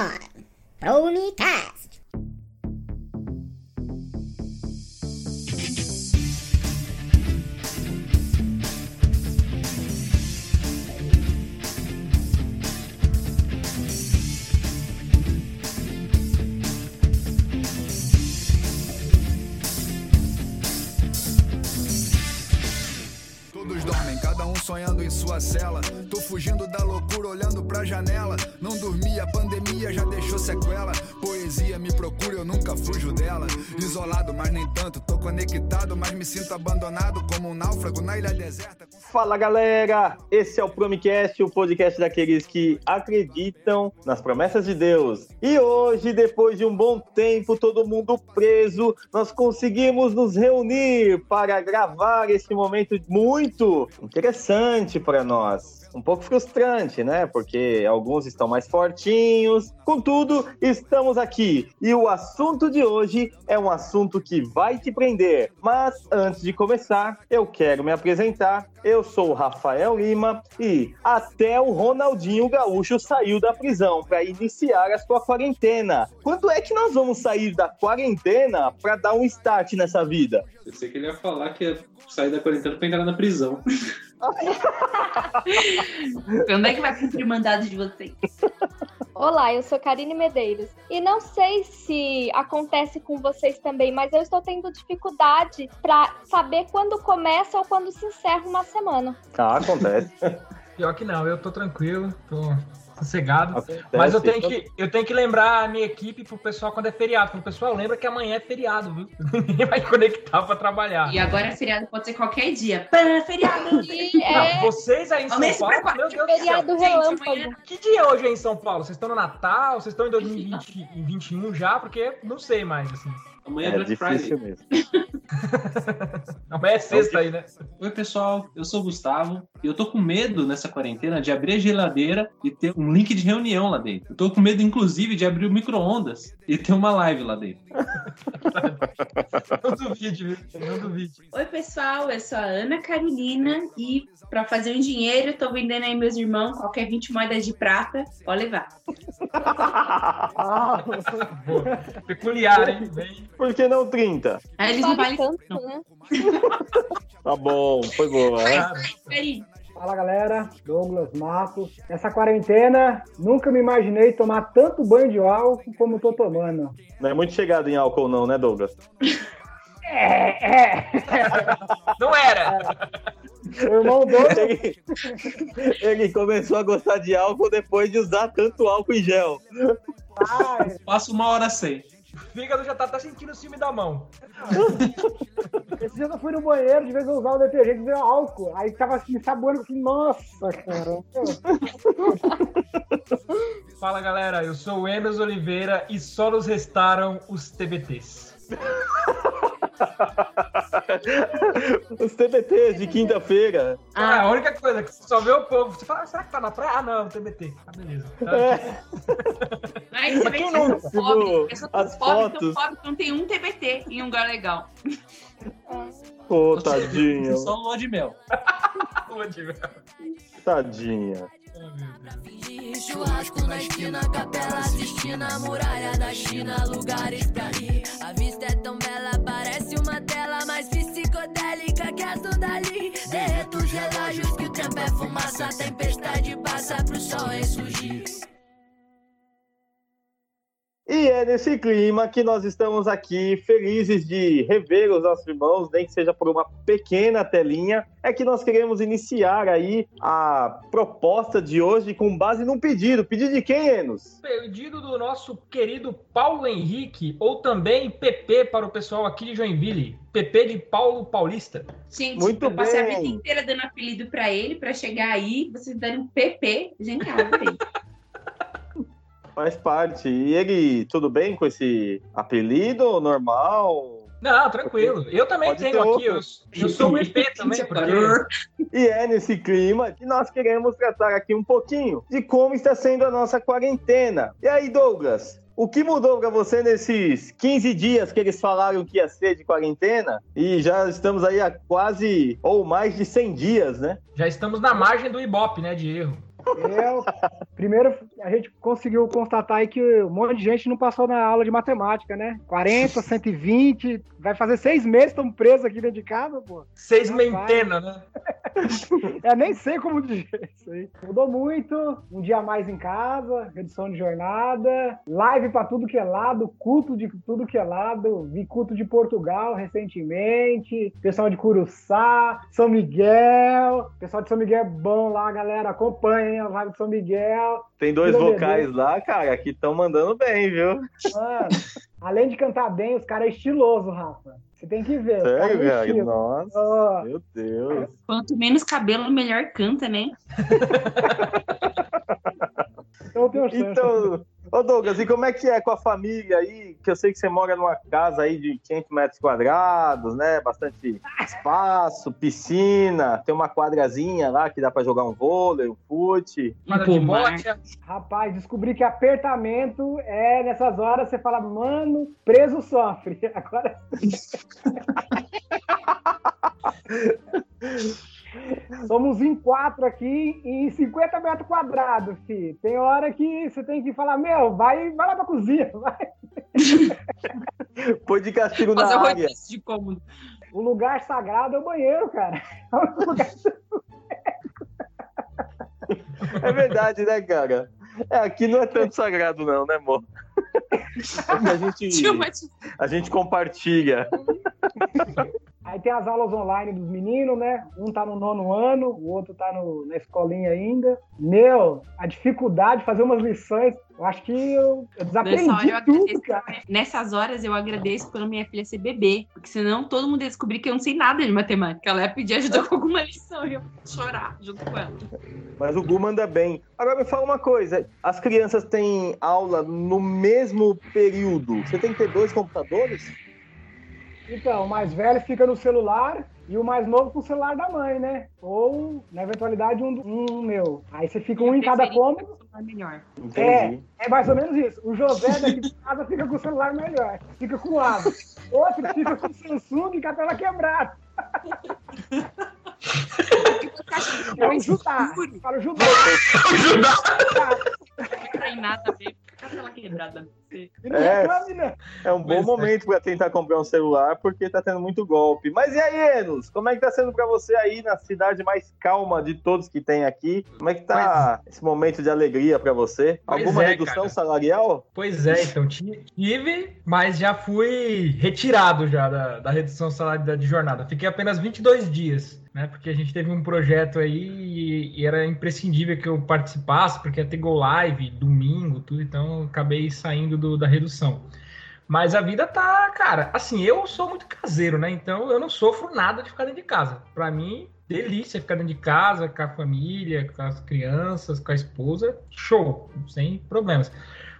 on, Ponycast. Todos dormem, cada um sonhando em sua cela. Fugindo da loucura, olhando pra janela. Não dormi, a pandemia já deixou sequela. Poesia me procura, eu nunca fujo dela. Isolado, mas nem tanto. Tô conectado, mas me sinto abandonado como um náufrago na ilha deserta. Fala galera, esse é o Promicast, o podcast daqueles que acreditam nas promessas de Deus. E hoje, depois de um bom tempo, todo mundo preso, nós conseguimos nos reunir para gravar esse momento muito interessante para nós. Um pouco frustrante, né? Porque alguns estão mais fortinhos. Contudo, estamos aqui. E o assunto de hoje é um assunto que vai te prender. Mas antes de começar, eu quero me apresentar. Eu sou o Rafael Lima e até o Ronaldinho Gaúcho saiu da prisão para iniciar a sua quarentena. Quando é que nós vamos sair da quarentena para dar um start nessa vida? Eu sei que ele ia falar que ia sair da quarentena pra entrar na prisão. Quando é que vai cumprir o mandado de vocês? Olá, eu sou Karine Medeiros. E não sei se acontece com vocês também, mas eu estou tendo dificuldade para saber quando começa ou quando se encerra uma semana. Ah, acontece. Pior que não, eu tô tranquilo, tô sossegado. Acontece. Mas eu tenho, que, eu tenho que lembrar a minha equipe pro pessoal quando é feriado. Pro pessoal, lembra que amanhã é feriado, viu? Ninguém vai conectar pra trabalhar. E agora feriado pode ser qualquer dia. Pã, feriado! E é Não, vocês aí em São Paulo, meu Deus do céu. feriado Gente, amanhã- Que dia hoje é em São Paulo? Vocês estão no Natal? Vocês estão em 2021 já? Porque não sei mais, assim. Amanhã é É Black difícil Friday. mesmo. Amanhã é sexta aí, né? Oi, pessoal. Eu sou o Gustavo e eu tô com medo nessa quarentena de abrir a geladeira e ter um link de reunião lá dentro. Eu tô com medo, inclusive, de abrir o micro-ondas e ter uma live lá dentro. Não duvide, viu? Não duvide. Oi, pessoal, eu sou a Ana Carolina e para fazer um dinheiro, eu tô vendendo aí meus irmãos, qualquer 20 moedas de prata, pode levar. Peculiar, hein? Bem... Por que não 30? Aí eles não Vale valem tanto, né? Tá bom, foi boa. né? Fala galera, Douglas Matos. Nessa quarentena, nunca me imaginei tomar tanto banho de álcool como tô tomando. Não é muito chegado em álcool, não, né, Douglas? É, é. não era! O irmão Douglas, Ele, ele começou a gostar de álcool depois de usar tanto álcool em gel. ai, Passa uma hora sem. O fígado já tá, tá sentindo o ciúme da mão. esse dia eu fui no banheiro, de vez eu usava o detergente, veio álcool. Aí tava assim, saboando, eu falei, nossa, cara. Fala galera, eu sou o Emerson Oliveira e só nos restaram os TBTs. Os TBTs de quinta-feira. Ah, a única coisa que você só vê o povo. Você fala, será que tá na praia? Ah, não, TBT. Ah, beleza. É, Aí você vê que sou as tão pobre, fotos? tão pobre que não tem um TBT em um lugar legal. Ô, Você- tadinha. Só lua de mel. Lua de mel. Tadinha. Churrasco na esquina, capela assistindo a muralha da China, lugares pra ir. A vista é tão bela, parece uma tela mais psicodélica que as do Dali. Derreto os relógios que o tempo é fumaça, a tempestade passa pro sol ressurgir. E é nesse clima que nós estamos aqui felizes de rever os nossos irmãos, nem que seja por uma pequena telinha. É que nós queremos iniciar aí a proposta de hoje com base num pedido. Pedido de quem, Enos? Pedido do nosso querido Paulo Henrique, ou também PP para o pessoal aqui de Joinville. PP de Paulo Paulista. Gente, Muito eu passei a bem. vida inteira dando apelido pra ele, pra chegar aí, vocês darem um PP. Gente, ah, adorei. Faz parte. E ele, tudo bem com esse apelido normal? Não, tranquilo. Eu também Pode tenho aqui. Eu, eu sou o EP também, porque. E é nesse clima que nós queremos tratar aqui um pouquinho de como está sendo a nossa quarentena. E aí, Douglas? O que mudou para você nesses 15 dias que eles falaram que ia ser de quarentena? E já estamos aí há quase ou mais de 100 dias, né? Já estamos na margem do Ibope, né, de erro. Eu, primeiro, a gente conseguiu constatar aí que um monte de gente não passou na aula de matemática, né? 40, 120, vai fazer seis meses estamos presos aqui dentro de casa, pô. Seis mentena, né? Eu nem sei como dizer isso aí. Mudou muito, um dia a mais em casa, redução de jornada, live pra tudo que é lado, culto de tudo que é lado, vi culto de Portugal recentemente, pessoal de Curuçá, São Miguel, pessoal de São Miguel é bom lá, galera, acompanhem de São Miguel. Tem dois Vila vocais lá, cara, que estão mandando bem, viu? Mano, além de cantar bem, os caras é estiloso, Rafa. Você tem que ver. Sério, é estilo. Nossa, Ó, meu Deus. Quanto menos cabelo, melhor canta, né? então eu tenho chance. Então, ô Douglas, e como é que é com a família aí? Que eu sei que você mora numa casa aí de 500 metros quadrados, né? Bastante espaço, piscina, tem uma quadrazinha lá que dá pra jogar um vôlei, um fute. Mar- bote. Rapaz, descobri que apertamento é nessas horas você fala, mano, preso sofre. Agora. Somos em quatro aqui em 50 metros quadrados, fi. Tem hora que você tem que falar, meu, vai, vai lá pra cozinha. vai. Põe de castigo na área. de cômodo. O lugar sagrado é o banheiro, cara. É o lugar- É verdade, né, cara? É, aqui não é tanto sagrado, não, né, amor? É a gente, a gente compartilha. Aí tem as aulas online dos meninos, né? Um tá no nono ano, o outro tá no- na escolinha ainda. Meu, a dificuldade de fazer umas lições, eu acho que eu, eu Nessa hora desaprendi eu tudo, agradeço. cara. Nessas horas eu agradeço pela minha filha ser bebê. Porque senão todo mundo ia descobrir que eu não sei nada de matemática. Ela ia pedir ajuda com alguma lição e eu ia chorar junto com ela. Mas o Gu manda bem. Agora me fala uma coisa: as crianças têm aula no mesmo período. Você tem que ter dois computadores? Então, o mais velho fica no celular e o mais novo com o celular da mãe, né? Ou, na eventualidade, um, um meu. Aí você fica um em cada cômodo. É melhor. É mais ou menos isso. O José daqui de casa fica com o celular melhor. Fica com o Asa. Outro fica com o Samsung com a tela quebrada. É o Judá. Fala o Judá. Não tem nada a ver. Cadê ela quebrada? E não É. reclame, né? É um bom Pois é. momento para tentar comprar um celular, porque tá tendo muito golpe. Mas e aí, Enos? Como é que tá sendo para você aí na cidade mais calma de todos que tem aqui? Como é que tá esse momento de alegria para você? Pois Alguma é, redução cara. salarial? Pois é, então ti- tive, mas já fui retirado já da, da redução salarial de jornada. Fiquei apenas 22 dias, né? Porque a gente teve um projeto aí e, e era imprescindível que eu participasse, porque ia ter Go Live domingo, tudo, então acabei saindo do- da redução. Mas a vida tá, cara, assim, eu sou muito caseiro, né? Então eu não sofro nada de ficar dentro de casa. Pra mim, delícia ficar dentro de casa, com a família, com as crianças, com a esposa, show, sem problemas.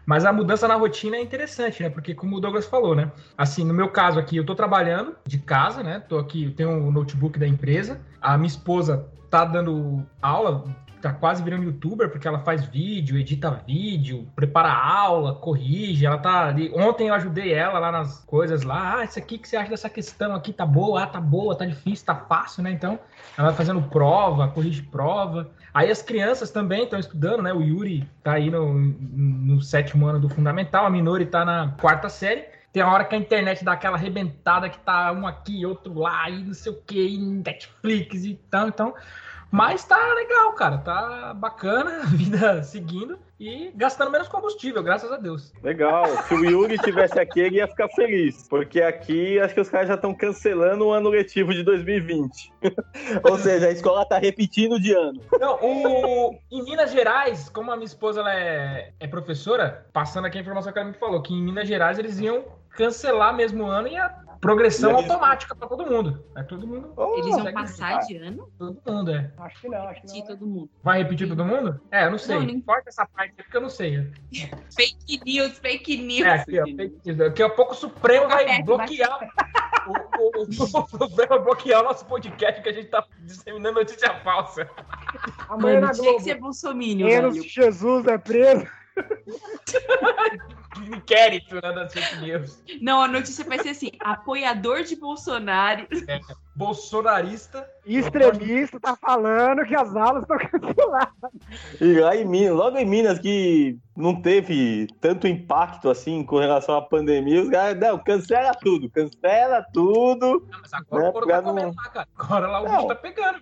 Mas a mudança na rotina é interessante, né? Porque como o Douglas falou, né? Assim, no meu caso aqui, eu tô trabalhando de casa, né? Tô aqui, eu tenho o notebook da empresa. A minha esposa tá dando aula, tá quase virando youtuber, porque ela faz vídeo, edita vídeo, prepara aula, corrige. Ela tá ali. Ontem eu ajudei ela lá nas coisas lá. Ah, isso aqui que você acha dessa questão aqui tá boa, ah, tá boa, tá difícil, tá fácil, né? Então, ela vai fazendo prova, corrige prova. Aí as crianças também estão estudando, né? O Yuri tá aí no, no sétimo ano do fundamental, a Minori tá na quarta série. Tem a hora que a internet dá aquela arrebentada que tá um aqui, outro lá, e não sei o que, Netflix e tal, então. Mas tá legal, cara. Tá bacana, a vida seguindo e gastando menos combustível, graças a Deus. Legal. Se o Yuri tivesse aqui, ele ia ficar feliz. Porque aqui, acho que os caras já estão cancelando o ano letivo de 2020. Ou seja, a escola tá repetindo de ano. Não, o... em Minas Gerais, como a minha esposa ela é, é professora, passando aqui a informação que ela me falou, que em Minas Gerais eles iam cancelar mesmo o ano e a progressão eles- automática para todo mundo. É todo mundo. Oh, Eles vão passar de ano? Todo mundo, é. Acho que não, acho que não. todo mundo. Vai repetir todo mundo? É, eu não sei. Não, Não, importa essa parte, porque eu não sei. Fake news, fake news. É, aqui, ó, fake news. Daqui a pouco o Supremo vai bloquear. O, o, o, o Supremo vai bloquear o nosso podcast que a gente tá disseminando notícia falsa. Amanhã Mano, na tinha Globo. que ser bolsominion, Enos velho. Jesus é preso. Inquérito, né, das fake news. Não, a notícia vai ser assim: apoiador de Bolsonaro. Bolsonarista. Extremista tá falando que as aulas estão canceladas. E lá em Minas, logo em Minas, que não teve tanto impacto assim com relação à pandemia, os caras, não, cancela tudo, cancela tudo. Não, mas agora Né, o couro não- comendo lá, cara. Agora lá o Não. bicho tá pegando.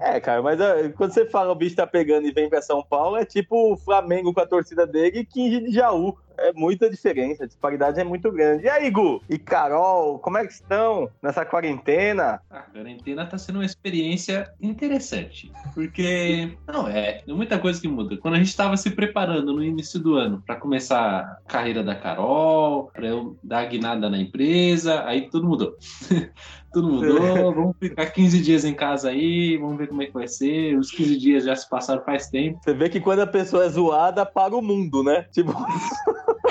É, cara, mas quando você fala o bicho tá pegando e vem pra São Paulo, é tipo o Flamengo com a torcida dele e 15 de Jaú. É muita diferença, a disparidade é muito grande. E aí, Gu? E Carol, como é que estão nessa quarentena? A quarentena tá sendo uma experiência interessante. Porque, não, é, muita coisa que muda. Quando a gente tava se preparando no início do ano pra começar a carreira da Carol, pra eu dar a guinada na empresa, aí tudo mudou. tudo mudou, vamos ficar 15 dias em casa aí, vamos ver como é que vai ser. Os 15 dias já se passaram faz tempo. Você vê que quando a pessoa é zoada, para o mundo, né? Tipo,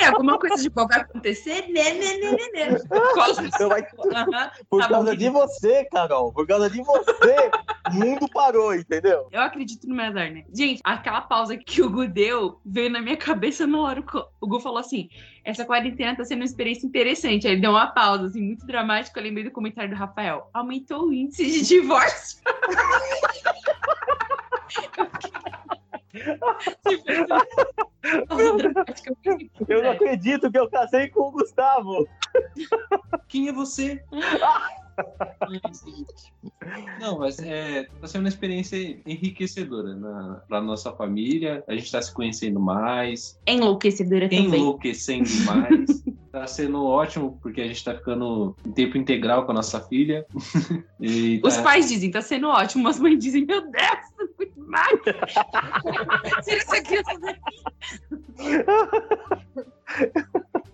Peraí, alguma coisa de boa vai acontecer? Né, né, né, né, né. Por causa Então vai- Aham. por Tá causa bom. de você, Carol, por causa de você, o mundo parou, entendeu? Eu acredito no meu azar, né? Gente, aquela pausa que o Gu deu veio na minha cabeça na hora. O Gu falou assim: essa quarentena tá sendo uma experiência interessante. Aí ele deu uma pausa, assim, muito dramática. Eu lembrei do comentário do Rafael: aumentou o índice de divórcio. Dramática, muito Eu não acredito que eu casei com o Gustavo. Quem é você? Gente. Não, mas é, tá sendo uma experiência enriquecedora na, pra nossa família. A gente tá se conhecendo mais, Enlouquecedora também. enlouquecendo mais. tá sendo ótimo, porque a gente tá ficando em tempo integral com a nossa filha. E Os tá- pais dizem, tá sendo ótimo. As mães dizem, meu Deus, muito mais. Tira essa criança daqui.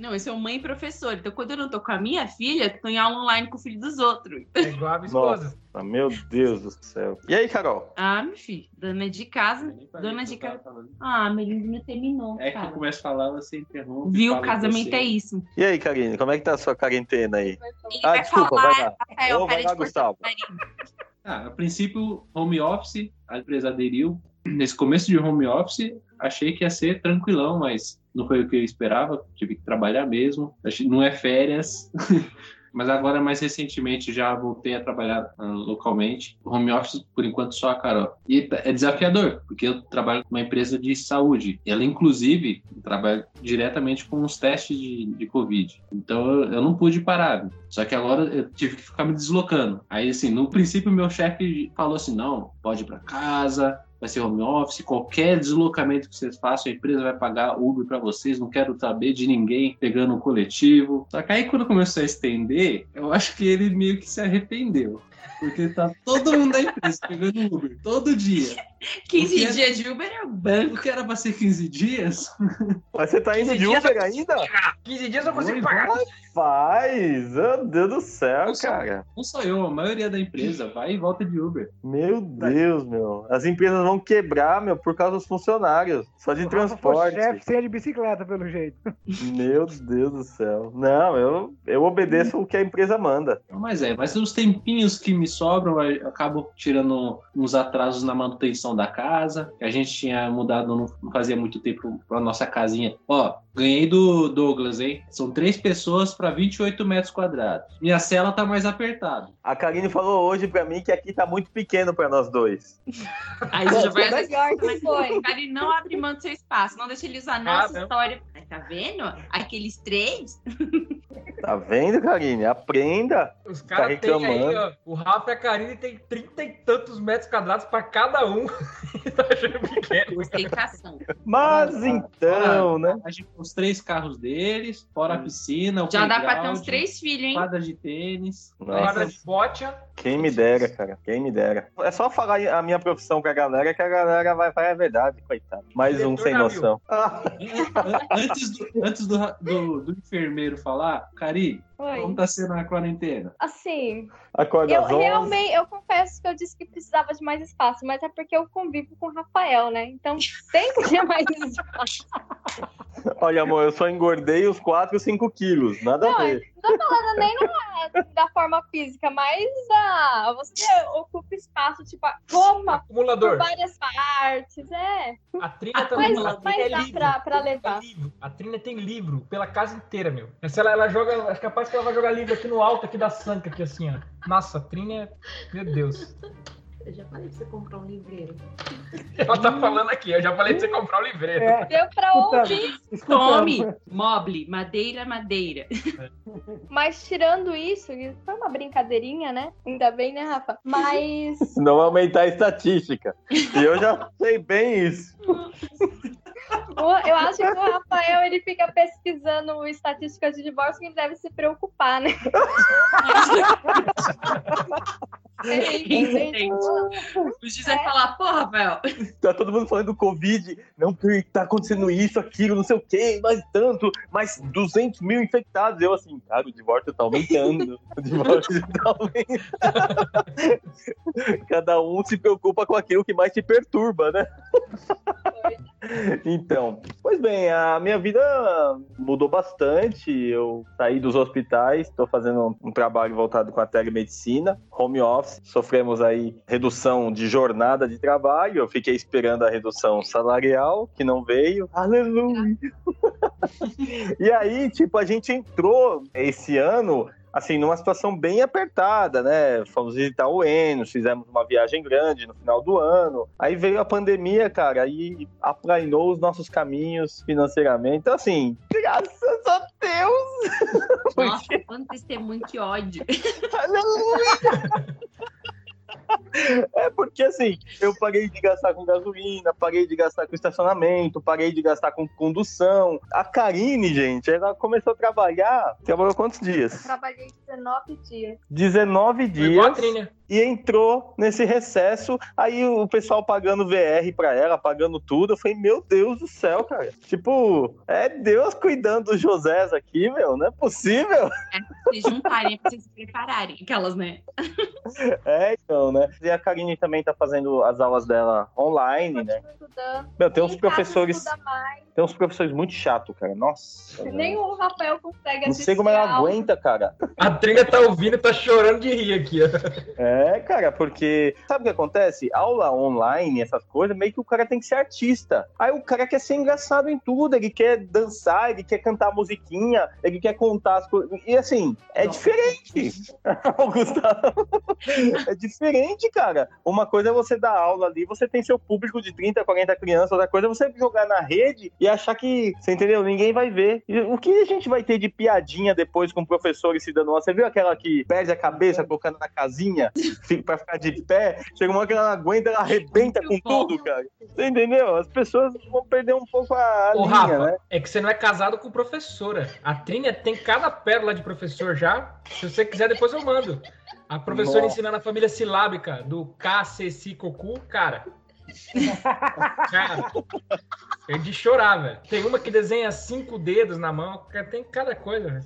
Não, eu sou mãe e professora. Então, quando eu não tô com a minha filha, tô em aula online com o filho dos outros. É igual a minha esposa. Nossa, meu Deus do céu. E aí, Carol? Ah, meu filho, dona de casa. Dona de casa. Ah, meu lindo, não terminou. É que eu cara. começo a falar, você interrompe. Viu? fala Casamento é isso. E aí, Karine, como é que tá a sua quarentena aí? Ele Ah, vai desculpa, falar, vai lá. Rafael, Ô, vai lá, Gustavo. Ah, a princípio, home office, a empresa aderiu. Nesse começo de home office, achei que ia ser tranquilão, mas não foi o que eu esperava. Tive que trabalhar mesmo. Não é férias. Mas agora, mais recentemente, já voltei a trabalhar ah, localmente. Home office, por enquanto, só a Carol. E é desafiador, porque eu trabalho uma empresa de saúde. Ela, inclusive, trabalha diretamente com os testes de, de Covid. Então, eu, eu não pude parar. Só que agora eu tive que ficar me deslocando. Aí, assim, no princípio, meu chefe falou assim: não, pode ir para casa, vai ser home office, qualquer deslocamento que vocês façam, a empresa vai pagar Uber para vocês, não quero saber de ninguém pegando um coletivo. Só que aí, quando começou a estender, eu acho que ele meio que se arrependeu. Porque tá todo mundo da empresa pegando Uber, todo dia. 15 Porque- dias de Uber é o banco. O que era pra ser 15 dias, Mas você tá indo de 15 dias Uber ainda? 15 dias eu consigo pagar. Faz! Meu Deus do céu, Nossa. cara. não sou eu, a maioria da empresa vai e volta de Uber. Meu Deus, meu. As empresas vão quebrar, meu, por causa dos funcionários. Só de O transporte. chefe sem de bicicleta, pelo jeito. Meu Deus do céu. Não, eu, eu obedeço o que a empresa manda. Mas é, mas os tempinhos que me sobram, eu acabo tirando uns atrasos na manutenção da casa. A gente tinha mudado, não não fazia muito tempo, pra nossa casinha. Ó, ganhei do Douglas, hein? São três pessoas para 28 metros quadrados. Minha cela tá mais apertada. A Karine falou hoje pra mim que aqui tá muito pequeno pra nós dois. Aí você já vai Foi pior que foi. Ele não abre mão do seu espaço, não deixa ele usar a Ah, nossa não. história. Tá vendo? Aqueles três. Tá vendo, Karine? Aprenda. Os caras Tá têm aí, reclamando. ó. O Rafa e a Karine tem 30 e tantos metros quadrados pra cada um. E tá achando pequeno. Ostentação. Mas Ah, então, né? A gente, os três carros deles, fora a piscina, o Já dá pra ter uns três filhos, hein? quadra de tênis. Nossa. De. Quem me dera, cara. Quem me dera. É só falar a minha profissão pra galera que a galera vai falar a verdade, coitado. Mais um Diretor sem navio. noção. Ah, Antes, do, antes do, do, do enfermeiro falar, Cari, Oi. como tá sendo a quarentena? Assim, acorda eu às 11. realmente, eu confesso que eu disse que precisava de mais espaço, mas é porque eu convivo com o Rafael, né? Então sempre tinha mais espaço. Olha, amor, eu só engordei os 4, 5 quilos. Nada a Não, ver. Não tô falando nem na- da forma física, mas da, você ocupa espaço, tipo, a roupa por Acumulador. várias partes, é. A Trina Ah, também. Mas, a Trina mas é dá livro. pra, pra levar. É livro. A Trina tem livro pela casa inteira, meu. Se ela, ela joga, é capaz que ela vai jogar livro aqui no alto, aqui da Sanca, aqui assim, ó. Nossa, a Trina é. Meu Deus. Eu já falei pra você comprar um livreiro. Ela tá falando aqui, eu já falei pra você comprar o livreiro. É, Deu pra ouvir. Tome, moble, madeira, madeira. mas tirando isso, isso foi uma brincadeirinha, né? Ainda bem, né, Rafa? Mas Não aumentar a estatística. E eu já sei bem isso. eu acho que o Rafael ele fica pesquisando estatísticas de divórcio que ele deve se preocupar, né? Entende? O juiz vai falar, pô, Rafael, Tá todo mundo falando do Covid, não que tá acontecendo isso, aquilo, não sei o quê, mais tanto, mais 200 mil infectados. Eu assim, cara, o divórcio tá aumentando. O divórcio tá aumentando. Cada um se preocupa com aquilo que mais te perturba, né? Então, pois bem, a minha vida mudou bastante. Eu saí dos hospitais, estou fazendo um trabalho voltado com a telemedicina, home office. Sofremos aí redução de jornada de trabalho. Eu fiquei esperando a redução salarial, que não veio. Aleluia! e aí, tipo, a gente entrou esse ano assim, numa situação bem apertada, né? Fomos visitar o Enos, fizemos uma viagem grande no final do ano. Aí veio a pandemia, cara, aí aplainou os nossos caminhos financeiramente. Então, assim, graças a Deus! nossa, quanto testemunho, que ódio. Aleluia! É porque assim, eu parei de gastar com gasolina, parei de gastar com estacionamento, parei de gastar com condução. A Karine, gente, ela começou a trabalhar. Trabalhou quantos dias? Trabalhei 19 dias. 19 Foi igual a dias. E entrou nesse recesso. Aí o pessoal pagando VR pra ela, pagando tudo. Eu falei, meu Deus do céu, cara. Tipo, é Deus cuidando dos Josés aqui, meu. Não é possível. Se juntarem pra vocês se prepararem. Aquelas, né? É, então, né? E a Karine também tá fazendo as aulas dela online, né? Estudando. Meu, tem uns professores. Tem uns professores muito chato, cara. Nossa. Nem o Rafael consegue Não assistir. sei como ela aguenta, cara. A Trina tá ouvindo e tá chorando de rir aqui, ó. É, cara, porque sabe o que acontece? Aula online, essas coisas, meio que o cara tem que ser artista. Aí o cara quer ser engraçado em tudo, ele quer dançar, ele quer cantar musiquinha, ele quer contar as coisas. E assim, é diferente. O Gustavo. É diferente, cara. Uma coisa é você dar aula ali, você tem seu público de 30, 40 crianças, outra coisa é você jogar na rede e achar que, você entendeu? Ninguém vai ver. E o que a gente vai ter de piadinha depois com o professor e se dando? Você viu aquela que perde a cabeça colocando na casinha fica- pra ficar de pé? Chega uma hora que ela não aguenta, ela arrebenta com tudo, cara. Você entendeu? As pessoas vão perder um pouco a, Ô, linha, Rafa, né? é que você não é casado com professora. A Trina tem cada pérola de professor já. Se você quiser, depois eu mando. A professora Nossa. ensinando a família silábica do K, C, C, Cocu, cara. Cara, é de chorar, velho. Tem uma que desenha cinco dedos na mão, tem cada coisa, velho.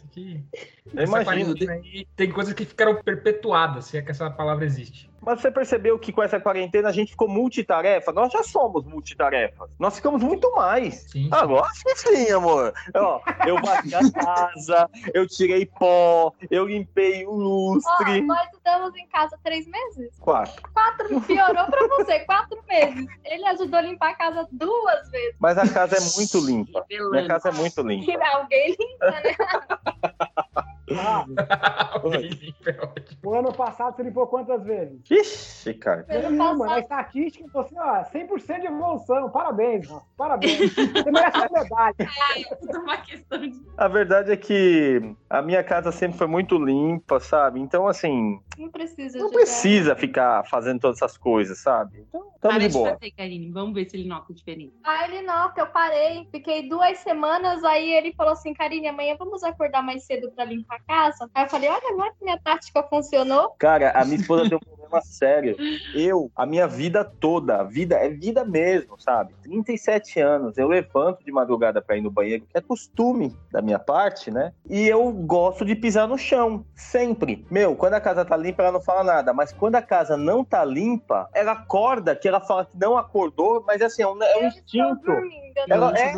Essa imagino. aí, tem coisas que ficaram perpetuadas, se é que essa palavra existe. Mas você percebeu que com essa quarentena a gente ficou multitarefa? Nós já somos multitarefas. Nós ficamos muito mais. Sim. Ah, lógico que sim, amor. Ó, eu bati a casa, eu tirei pó, eu limpei o Ó, lustre. nós estamos em casa três meses? Quatro. Quatro. Piorou pra você, quatro meses. Ele ajudou a limpar a casa duas vezes. Mas a casa é muito limpa. Minha casa é muito limpa. E alguém limpa, né? Ah, o ano passado você limpou quantas vezes? Ixi, cara. Nenhuma. Na estatística, você, ó, 100% de evolução. Parabéns, Rafa. Parabéns. Você merece uma medalha. É uma questão de. A verdade é que a minha casa sempre foi muito limpa, sabe? Então, assim, não precisa não precisa ficar fazendo todas essas coisas, sabe? Então, tamo Para de boa. fazer, Karine. Vamos ver se ele nota a diferença. Ah, ele nota, eu parei. Fiquei duas semanas, aí ele falou assim, Karine, amanhã vamos acordar mais cedo pra limpar a casa? Aí eu falei, olha, não é que minha tática funcionou? Cara, a minha esposa tem um problema sério. Eu, a minha vida toda, vida é vida mesmo, sabe? 37 anos, eu levanto de madrugada pra ir no banheiro, que é costume da minha parte, né? E eu gosto de pisar no chão, sempre. Meu, quando a casa tá limpa, ela não fala nada, mas quando a casa não tá limpa, ela acorda, que ela fala que não acordou, mas assim, é um, é um instinto. Ela é,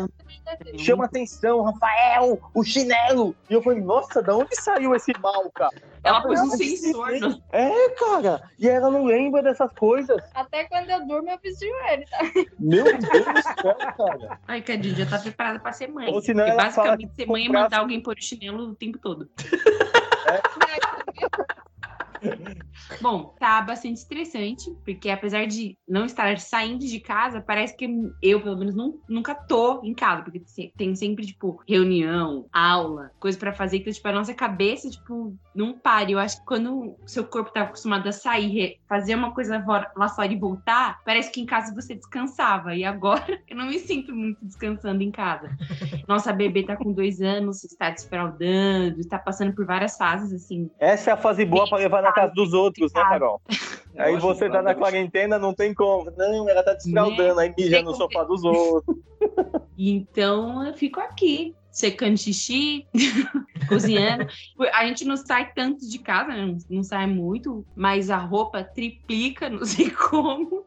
chama atenção, Rafael, o chinelo. E eu falei, nossa, da onde saiu esse mal, cara? Ela pôs um sensor. É, cara. E ela não lembra dessas coisas. Até quando eu durmo, eu visto ele, tá? Meu Deus do céu, cara. Ai, Cadinho, já tá preparada pra ser mãe. Ou senão Porque ela basicamente ser mãe é mandar alguém pôr o chinelo o tempo todo. Bom, tá bastante estressante, porque apesar de não estar saindo de casa, parece que eu, pelo menos, não- nunca tô em casa, porque tem sempre, tipo, reunião, aula, coisa pra fazer, então, tipo, a nossa cabeça, tipo, não para. Eu acho que quando o seu corpo tá acostumado a sair, fazer uma coisa lá fora e voltar, parece que em casa você descansava, e agora eu não me sinto muito descansando em casa. Nossa bebê tá com dois anos, está desfraldando, está passando por várias fases, assim, Essa é a fase boa pra levar na casa dos outros, né, Carol? Aí você tá na quarentena, não tem como. Não, ela tá desfraldando, aí mija no sofá dos outros. Então eu fico aqui, secando xixi, cozinhando. A gente não sai tanto de casa, né? não, não sai muito, mas a roupa triplica, não sei como.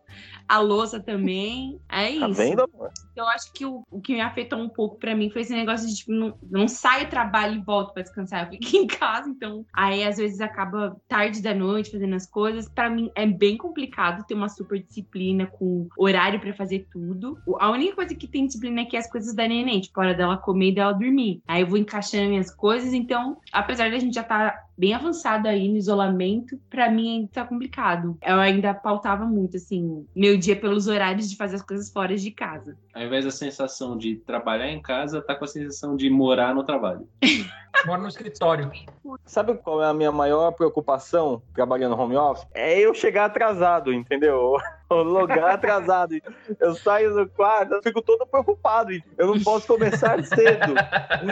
A louça também. É Tá isso. vendo? amor? Eu acho que o, o que me afetou um pouco pra mim foi esse negócio de, tipo, não, não saio trabalho e volto pra descansar. Eu fico em casa, então. Aí, às vezes, acaba tarde da noite fazendo as coisas. Pra mim, é bem complicado ter uma super disciplina com horário pra fazer tudo. A única coisa que tem disciplina aqui é as coisas da neném, tipo, a hora dela comer e dela dormir. Aí eu vou encaixando minhas coisas, então, apesar da gente já estar bem avançado aí no isolamento, pra mim ainda tá complicado. Eu ainda pautava muito, assim, meu dia pelos horários de fazer as coisas fora de casa. Ao invés da sensação de trabalhar em casa, tá com a sensação de morar no trabalho. Moro no escritório. Sabe qual é a minha maior preocupação trabalhando home office? É eu chegar atrasado, entendeu? Eu logar atrasado. Eu saio do quarto, eu fico todo preocupado. Eu não posso começar cedo.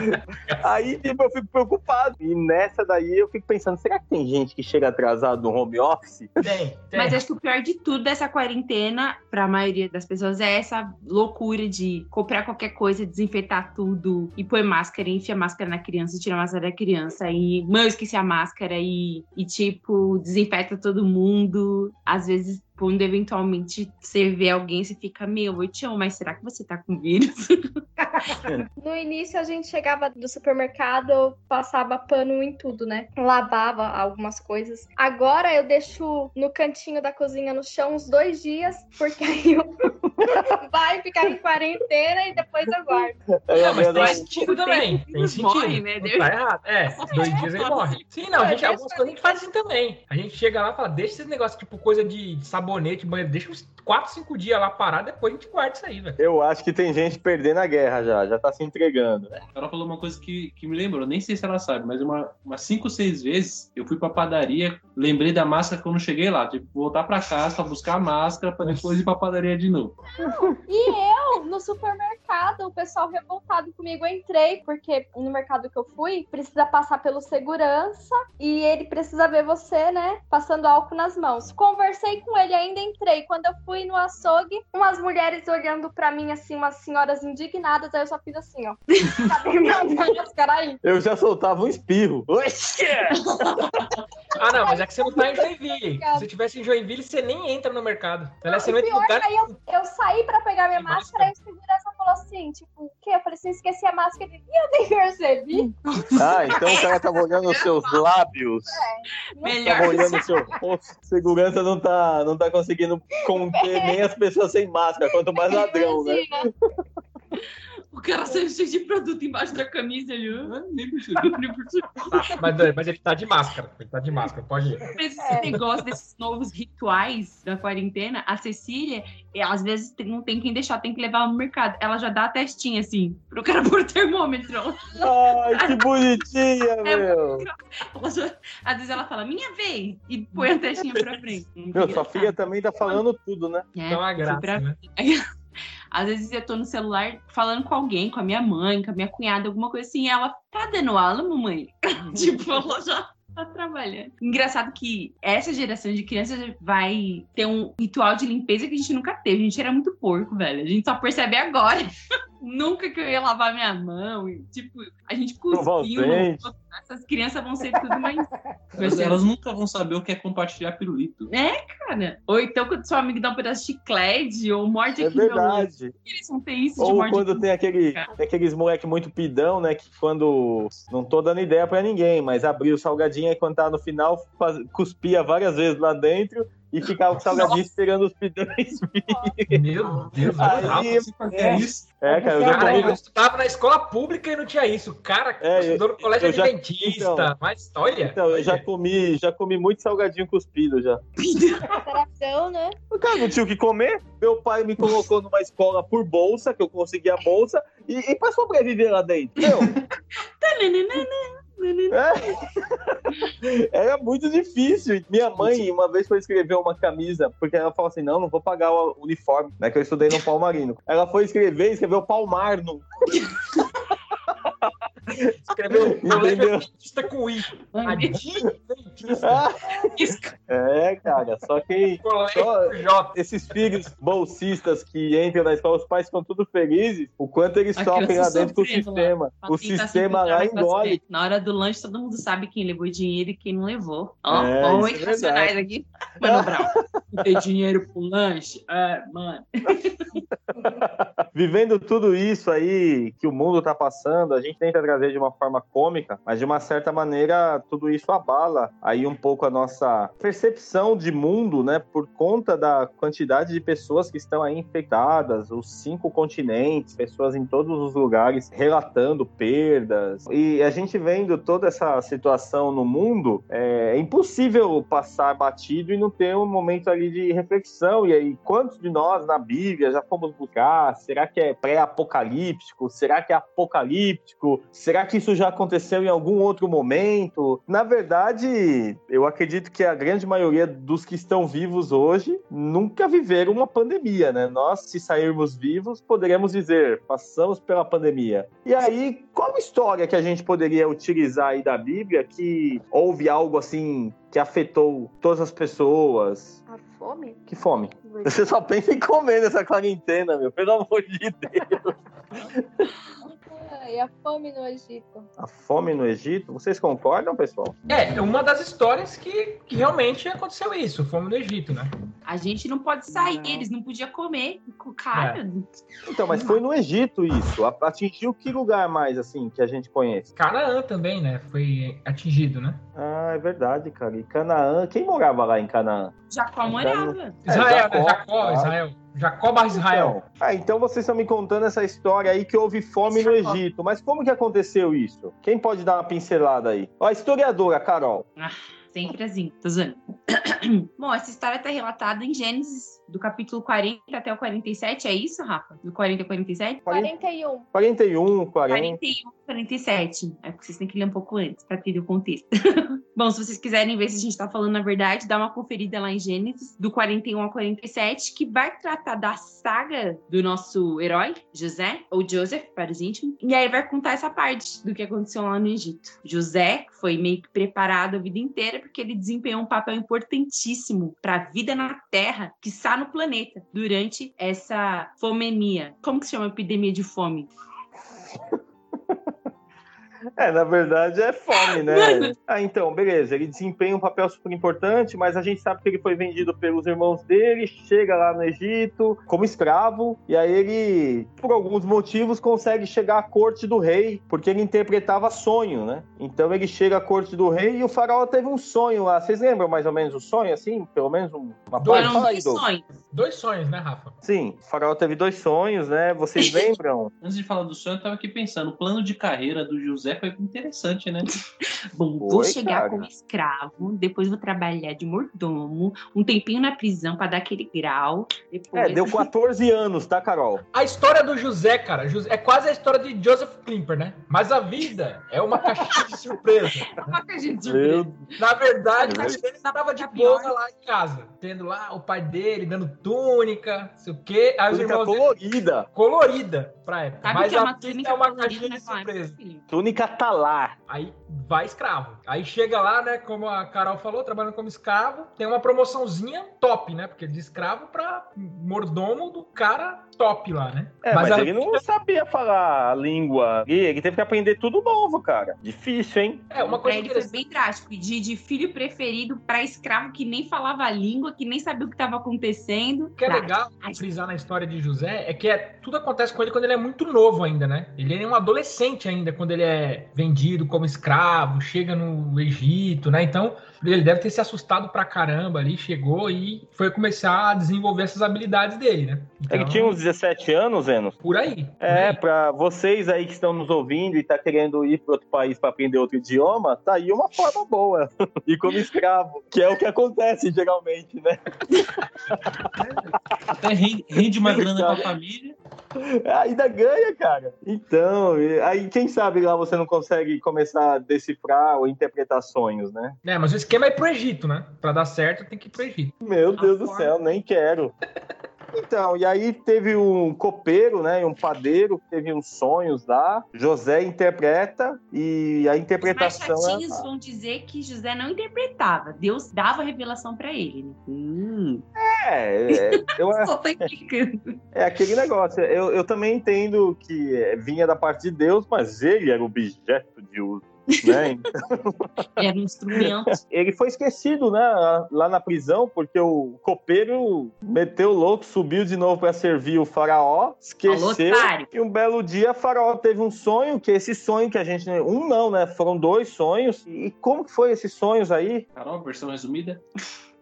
Aí, tipo, eu fico preocupado. E nessa daí eu fico pensando, será que tem gente que chega atrasado no home office? Tem, tem. Mas acho que o pior de tudo dessa quarentena, pra maioria das pessoas, é essa loucura de comprar qualquer coisa, desinfetar tudo e pôr máscara, e enfiar máscara na criança, tira a da criança e, mãe, eu esqueci a máscara e, e tipo, desinfeta todo mundo. Às vezes, quando eventualmente você vê alguém, você fica, meu, eu te amo, mas será que você tá com vírus? No início a gente chegava do supermercado, passava pano em tudo, né? Lavava algumas coisas. Agora eu deixo no cantinho da cozinha no chão uns dois dias, porque aí eu vai ficar em quarentena e depois eu guardo. Não, a mas tem sentido também. Tem sentido. morre, né? Não tá errado. É, dois dias ele morre. Sim, não, a gente, algumas coisas a gente faz assim também. A gente chega lá e fala, deixa esse negócio, tipo, coisa de sabonete, banheiro, deixa uns 4, 5 dias lá parado, depois a gente guarda isso aí, velho. Eu acho que tem gente perdendo a guerra já, já tá se entregando. A Carol falou uma coisa que, que me lembrou, nem sei se ela sabe, mas uma, umas cinco, seis vezes eu fui pra padaria, lembrei da máscara quando cheguei lá. Tive que voltar pra casa pra buscar a máscara pra depois ir pra padaria de novo. E eu, no supermercado, o pessoal revoltado comigo, eu entrei, porque no mercado que eu fui, precisa passar pelo segurança e ele precisa ver você, né, passando álcool nas mãos. Conversei com ele, ainda entrei. Quando eu fui no açougue, umas mulheres olhando pra mim, assim, umas senhoras indignadas, aí eu só fiz assim, ó. Aí? Eu já soltava um espirro. Oxi! Ah, não, mas é que você não tá em Joinville. Se você tivesse em Joinville, você nem entra no mercado. Aliás, você não E entra no lugar. aí eu, eu saí pra pegar minha máscara e o segurança falou assim, tipo, o quê? Eu falei assim, esqueci a máscara. Ele, "Ih, eu nem percebi. Ah, então o cara tava olhando os seus lábios. Melhor. Tava olhando o seu rosto. Segurança não tá, não tá conseguindo conter nem as pessoas sem máscara, quanto mais ladrão, né? O cara saiu cheio de produto embaixo da camisa ali. ah, Nem percebi, nem percebi. Tá, mas, mas ele tá de máscara. Ele tá de máscara, pode ir. Mas esse negócio desses novos rituais da quarentena, a Cecília, é, às vezes não tem quem deixar, tem que levar ela no mercado. Ela já dá a testinha, assim, pro cara pôr termômetro. Ela- Ai, que bonitinha, É meu. já- às vezes ela fala, minha vez, e põe a testinha pra frente. Meu, sua filha também tá falando tudo, né? É, Então é uma graça, né? Às vezes eu tô no celular falando com alguém, com a minha mãe, com a minha cunhada, alguma coisa assim, e ela tá dando aula, mamãe. tipo, ela já tá trabalhando. Engraçado que essa geração de crianças vai ter um ritual de limpeza que a gente nunca teve. A gente era muito porco, velho. A gente só percebe agora. nunca que eu ia lavar minha mão. e, tipo, a gente cuspiu. no- Essas crianças vão ser tudo mais. Elas, elas nunca vão saber o que é compartilhar pirulito. É, cara. Ou então quando seu amigo dá um pedaço de chiclete ou morde É aqui meu verdade. Eles vão ter isso de Ou morde quando tem aquele, tem aqueles moleque muito pidão, né? Que quando. Não tô dando ideia pra ninguém, mas abriu o salgadinho e quando tava no final, faz- cuspia várias vezes lá dentro e ficava com o salgadinho esperando os pidões virem. Meu Deus, Aí, é, é, cara, eu já Cara, eu estudava na escola pública e não tinha isso. Cara, É, estudou no colégio já- adventista. então. mas olha. Então, eu já comi, já comi muito salgadinho cuspido já. Coração, né? Cara, não tinha o que comer. Meu pai me colocou numa escola por bolsa, que eu consegui a bolsa, e, e pra sobreviver lá dentro. Meu, é. Era muito difícil. Minha mãe, uma vez, foi escrever uma camisa, porque ela falou assim: não, não vou pagar o uniforme, né? Que eu estudei no Palmarino. Ela foi escrever e escreveu Palmarno. Escreveu colégio Entendeu? adventista com I. Adventista. É, cara, só quem. Colégio Só esses filhos bolsistas que entram na escola, os pais ficam tudo felizes, o quanto eles sofrem lá dentro com o lá. sistema. Fala O quem tá sistema sempre lá engole. Na hora do lanche, todo mundo sabe quem levou dinheiro e quem não levou. Ó, É, ó, é aqui. Mano Brown, não ter dinheiro pro lanche? É, mano. Vivendo tudo isso aí que o mundo tá passando, a gente tenta trazer de uma forma cômica, mas de uma certa maneira tudo isso abala aí um pouco a nossa percepção de mundo, né? Por conta da quantidade de pessoas que estão aí infectadas, os cinco continentes, pessoas em todos os lugares relatando perdas. E a gente vendo toda essa situação no mundo, é impossível passar batido e não ter um momento ali de reflexão. E aí, quantos de nós na Bíblia já fomos buscar? Será que é pré-apocalíptico? Será que é apocalíptico? Será que isso já aconteceu em algum outro momento? Na verdade, eu acredito que a grande maioria dos que estão vivos hoje nunca viveram uma pandemia, né? Nós, se sairmos vivos, poderemos dizer, passamos pela pandemia. E aí, qual história que a gente poderia utilizar aí da Bíblia que houve algo assim que afetou todas as pessoas? A fome? Que fome. Você só pensa em comer nessa quarentena, meu. Pelo amor de Deus. Ai, a fome no Egito. A fome no Egito. Vocês concordam, pessoal? É, uma das histórias que, que realmente aconteceu isso. Fomos no Egito, né? A gente não pode sair, eles não podiam comer. Cara, Então, mas foi no Egito isso. A- Atingiu que lugar mais, assim, que a gente conhece? Canaã também, né? Foi atingido, né? Ah, é verdade, cara. E Canaã. Quem morava lá em Canaã? Jacó morava. É, Israel, Jacó? Jacó. Israel. Jacó barra Israel. Então, ah, então vocês estão me contando essa história aí que houve fome no. Egito. Mas como que aconteceu isso? Quem pode dar uma pincelada aí? Ó, a historiadora, Carol. Sempre assim, tô zoando. Bom, essa história tá relatada em Gênesis, do capítulo 40 até o 47, é isso, Rafa? Do 40 ao 47? 41. 41, 40. 41, 47. É porque vocês têm que ler um pouco antes pra ter o contexto. Bom, se vocês quiserem ver se a gente tá falando a verdade, dá uma conferida lá em Gênesis, do 41 ao 47, que vai tratar da saga do nosso herói, José, ou Joseph, para os íntimos. E aí vai contar essa parte do que aconteceu lá no Egito. José foi meio que preparado a vida inteira porque ele desempenhou um papel importantíssimo para a vida na Terra, que está no planeta, durante essa fomenia. Como que se chama epidemia de fome? É, na verdade é fome, né? Ah, então, beleza. Ele desempenha um papel super importante, mas a gente sabe que ele foi vendido pelos irmãos dele, chega lá no Egito como escravo, e aí ele, por alguns motivos, consegue chegar à corte do rei, porque ele interpretava sonho, né? Então ele chega à corte do rei e o faraó teve um sonho lá. Vocês lembram mais ou menos o sonho, assim? Pelo menos um- uma parte? Dois Doug. sonhos. Dois sonhos, né, Rafa? Sim, o faraó teve dois sonhos, né? Vocês lembram? Antes de falar do sonho, eu tava aqui pensando, o plano de carreira do José foi interessante, né? Bom, vou chegar cara. como escravo, depois vou trabalhar de mordomo, um tempinho na prisão para dar aquele grau. Depois... É, deu 14 anos, tá, Carol? A história do José, cara, é quase a história de Joseph Klimper, né? Mas a vida é uma caixinha de surpresa. Uma gente de surpresa. Meu Na verdade, É ele estava de Tá boa lá em casa, tendo lá o pai dele dando túnica, não sei o quê. Aí Túnica dele, colorida. colorida pra época. Sabe Mas que é a uma vida túnica é uma caixinha de época, surpresa. Túnica catalar. Aí vai escravo. Aí chega lá, né, como a Carol falou, trabalhando como escravo, tem uma promoçãozinha top, né? Porque de escravo pra mordomo do cara top lá, né? É, mas, a- ele não sabia falar a língua. E ele teve que aprender tudo novo, cara. Difícil, hein? É, uma coisa ele foi bem drástico. De, de filho preferido pra escravo que nem falava a língua, que nem sabia o que tava acontecendo. O que é Drástico. legal frisar na história de José é que é, tudo acontece com ele quando ele é muito novo ainda, né? Ele é um adolescente ainda quando ele é vendido como escravo, chega no Egito, né? Então, ele deve ter se assustado pra caramba ali, chegou e foi começar a desenvolver essas habilidades dele, né? Então, Ele tinha uns 17 anos, Enos. Por aí. por É, aí. pra vocês aí que estão nos ouvindo e tá querendo ir para outro país para aprender outro idioma, tá aí uma forma boa. Ir como escravo, que é o que acontece geralmente, né? Até rende, rende uma grana pra família. Ainda ganha, cara. Então, aí quem sabe lá você não consegue começar a decifrar ou interpretar sonhos, né? É, mas o esquema é ir pro Egito, né? Pra dar certo, tem que ir pro Egito. Meu Deus do forma. céu, nem quero. Então, e aí teve um copeiro, né, e um padeiro que teve uns sonhos lá. José interpreta e a Os mais interpretação é vão dizer que José não interpretava. Deus dava revelação pra ele. Né? Hum. é, é, eu, implicando. é aquele negócio. Eu, eu também entendo que é, vinha da parte de Deus, mas ele era objeto de uso. Né? Era um instrumento. Ele foi esquecido, né, lá na prisão, porque o copeiro meteu o louco, subiu de novo para servir o faraó, Alô, esqueceu. otário. E um belo dia, Faraó teve um sonho, que esse sonho que a gente. Um não, né? Foram dois sonhos. E como que foi esses sonhos aí? Carol, versão resumida.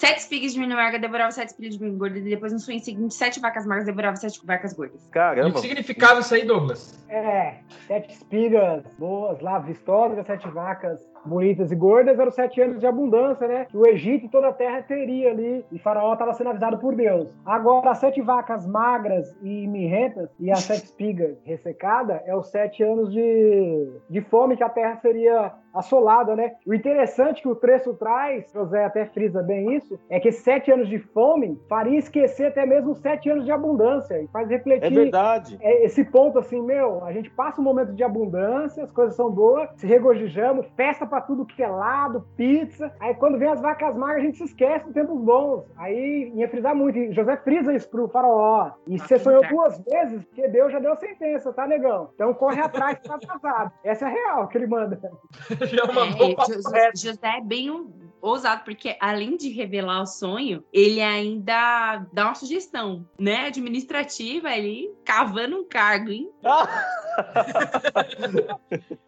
Sete espigas de milho amarga devoravam sete espigas de milho gordo. E depois, no sonho seguinte, sete vacas magras devoravam sete vacas gordas. E o Caramba. que significava isso aí, Douglas? É, sete espigas boas lá, vistosas, sete vacas bonitas e gordas, eram sete anos de abundância, né? Que o Egito e toda a terra teria ali, e Faraó estava sendo avisado por Deus. Agora, as sete vacas magras e mirrentas e as sete espigas ressecadas é os sete anos de, de fome que a terra seria assolada, né? O interessante que o trecho traz, José até frisa bem isso, é que esses sete anos de fome faria esquecer até mesmo sete anos de abundância e faz refletir É verdade. é esse ponto assim, meu, a gente passa um momento de abundância, as coisas são boas, se regozijamos, festa pra tudo que é lado, pizza. Aí quando vem as vacas magras, a gente se esquece dos tempos bons. Aí ia frisar muito. E José frisa isso pro faraó. E Nossa, você sonhou duas vezes, porque Deus já deu a sentença, tá, negão? Então corre atrás que tá atrasado. Essa é a real que ele manda. Já mandou É, reto. José é bem um- ousado, porque além de revelar o sonho, ele ainda dá uma sugestão, né? Administrativa ali, cavando um cargo, hein?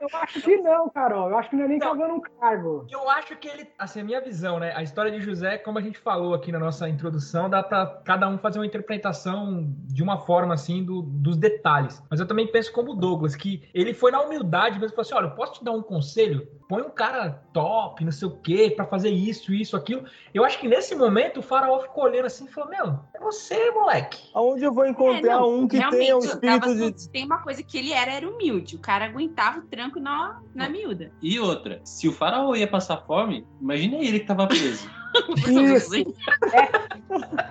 Eu acho que não, Carol. Eu acho que não é nem Não. cavando um cargo. Eu acho que ele, assim, a minha visão, né? A história de José, como a gente falou aqui na nossa introdução, dá pra cada um fazer uma interpretação de uma forma, assim, do- dos detalhes. Mas eu também penso como o Douglas, que ele foi na humildade mesmo, falou assim, olha, eu posso te dar um conselho? Põe um cara top, não sei o quê, pra fazer isso, isso, aquilo. Eu acho que nesse momento o faraó ficou olhando assim e falou, meu, é você, moleque. Aonde eu vou encontrar É, não, um que realmente, tenha o eu espírito tava- de. Tem uma coisa que ele era, era humilde. O cara aguentava o tranco na, na miúda. E outra, se o faraó ia passar fome, imagina ele que tava preso. Isso.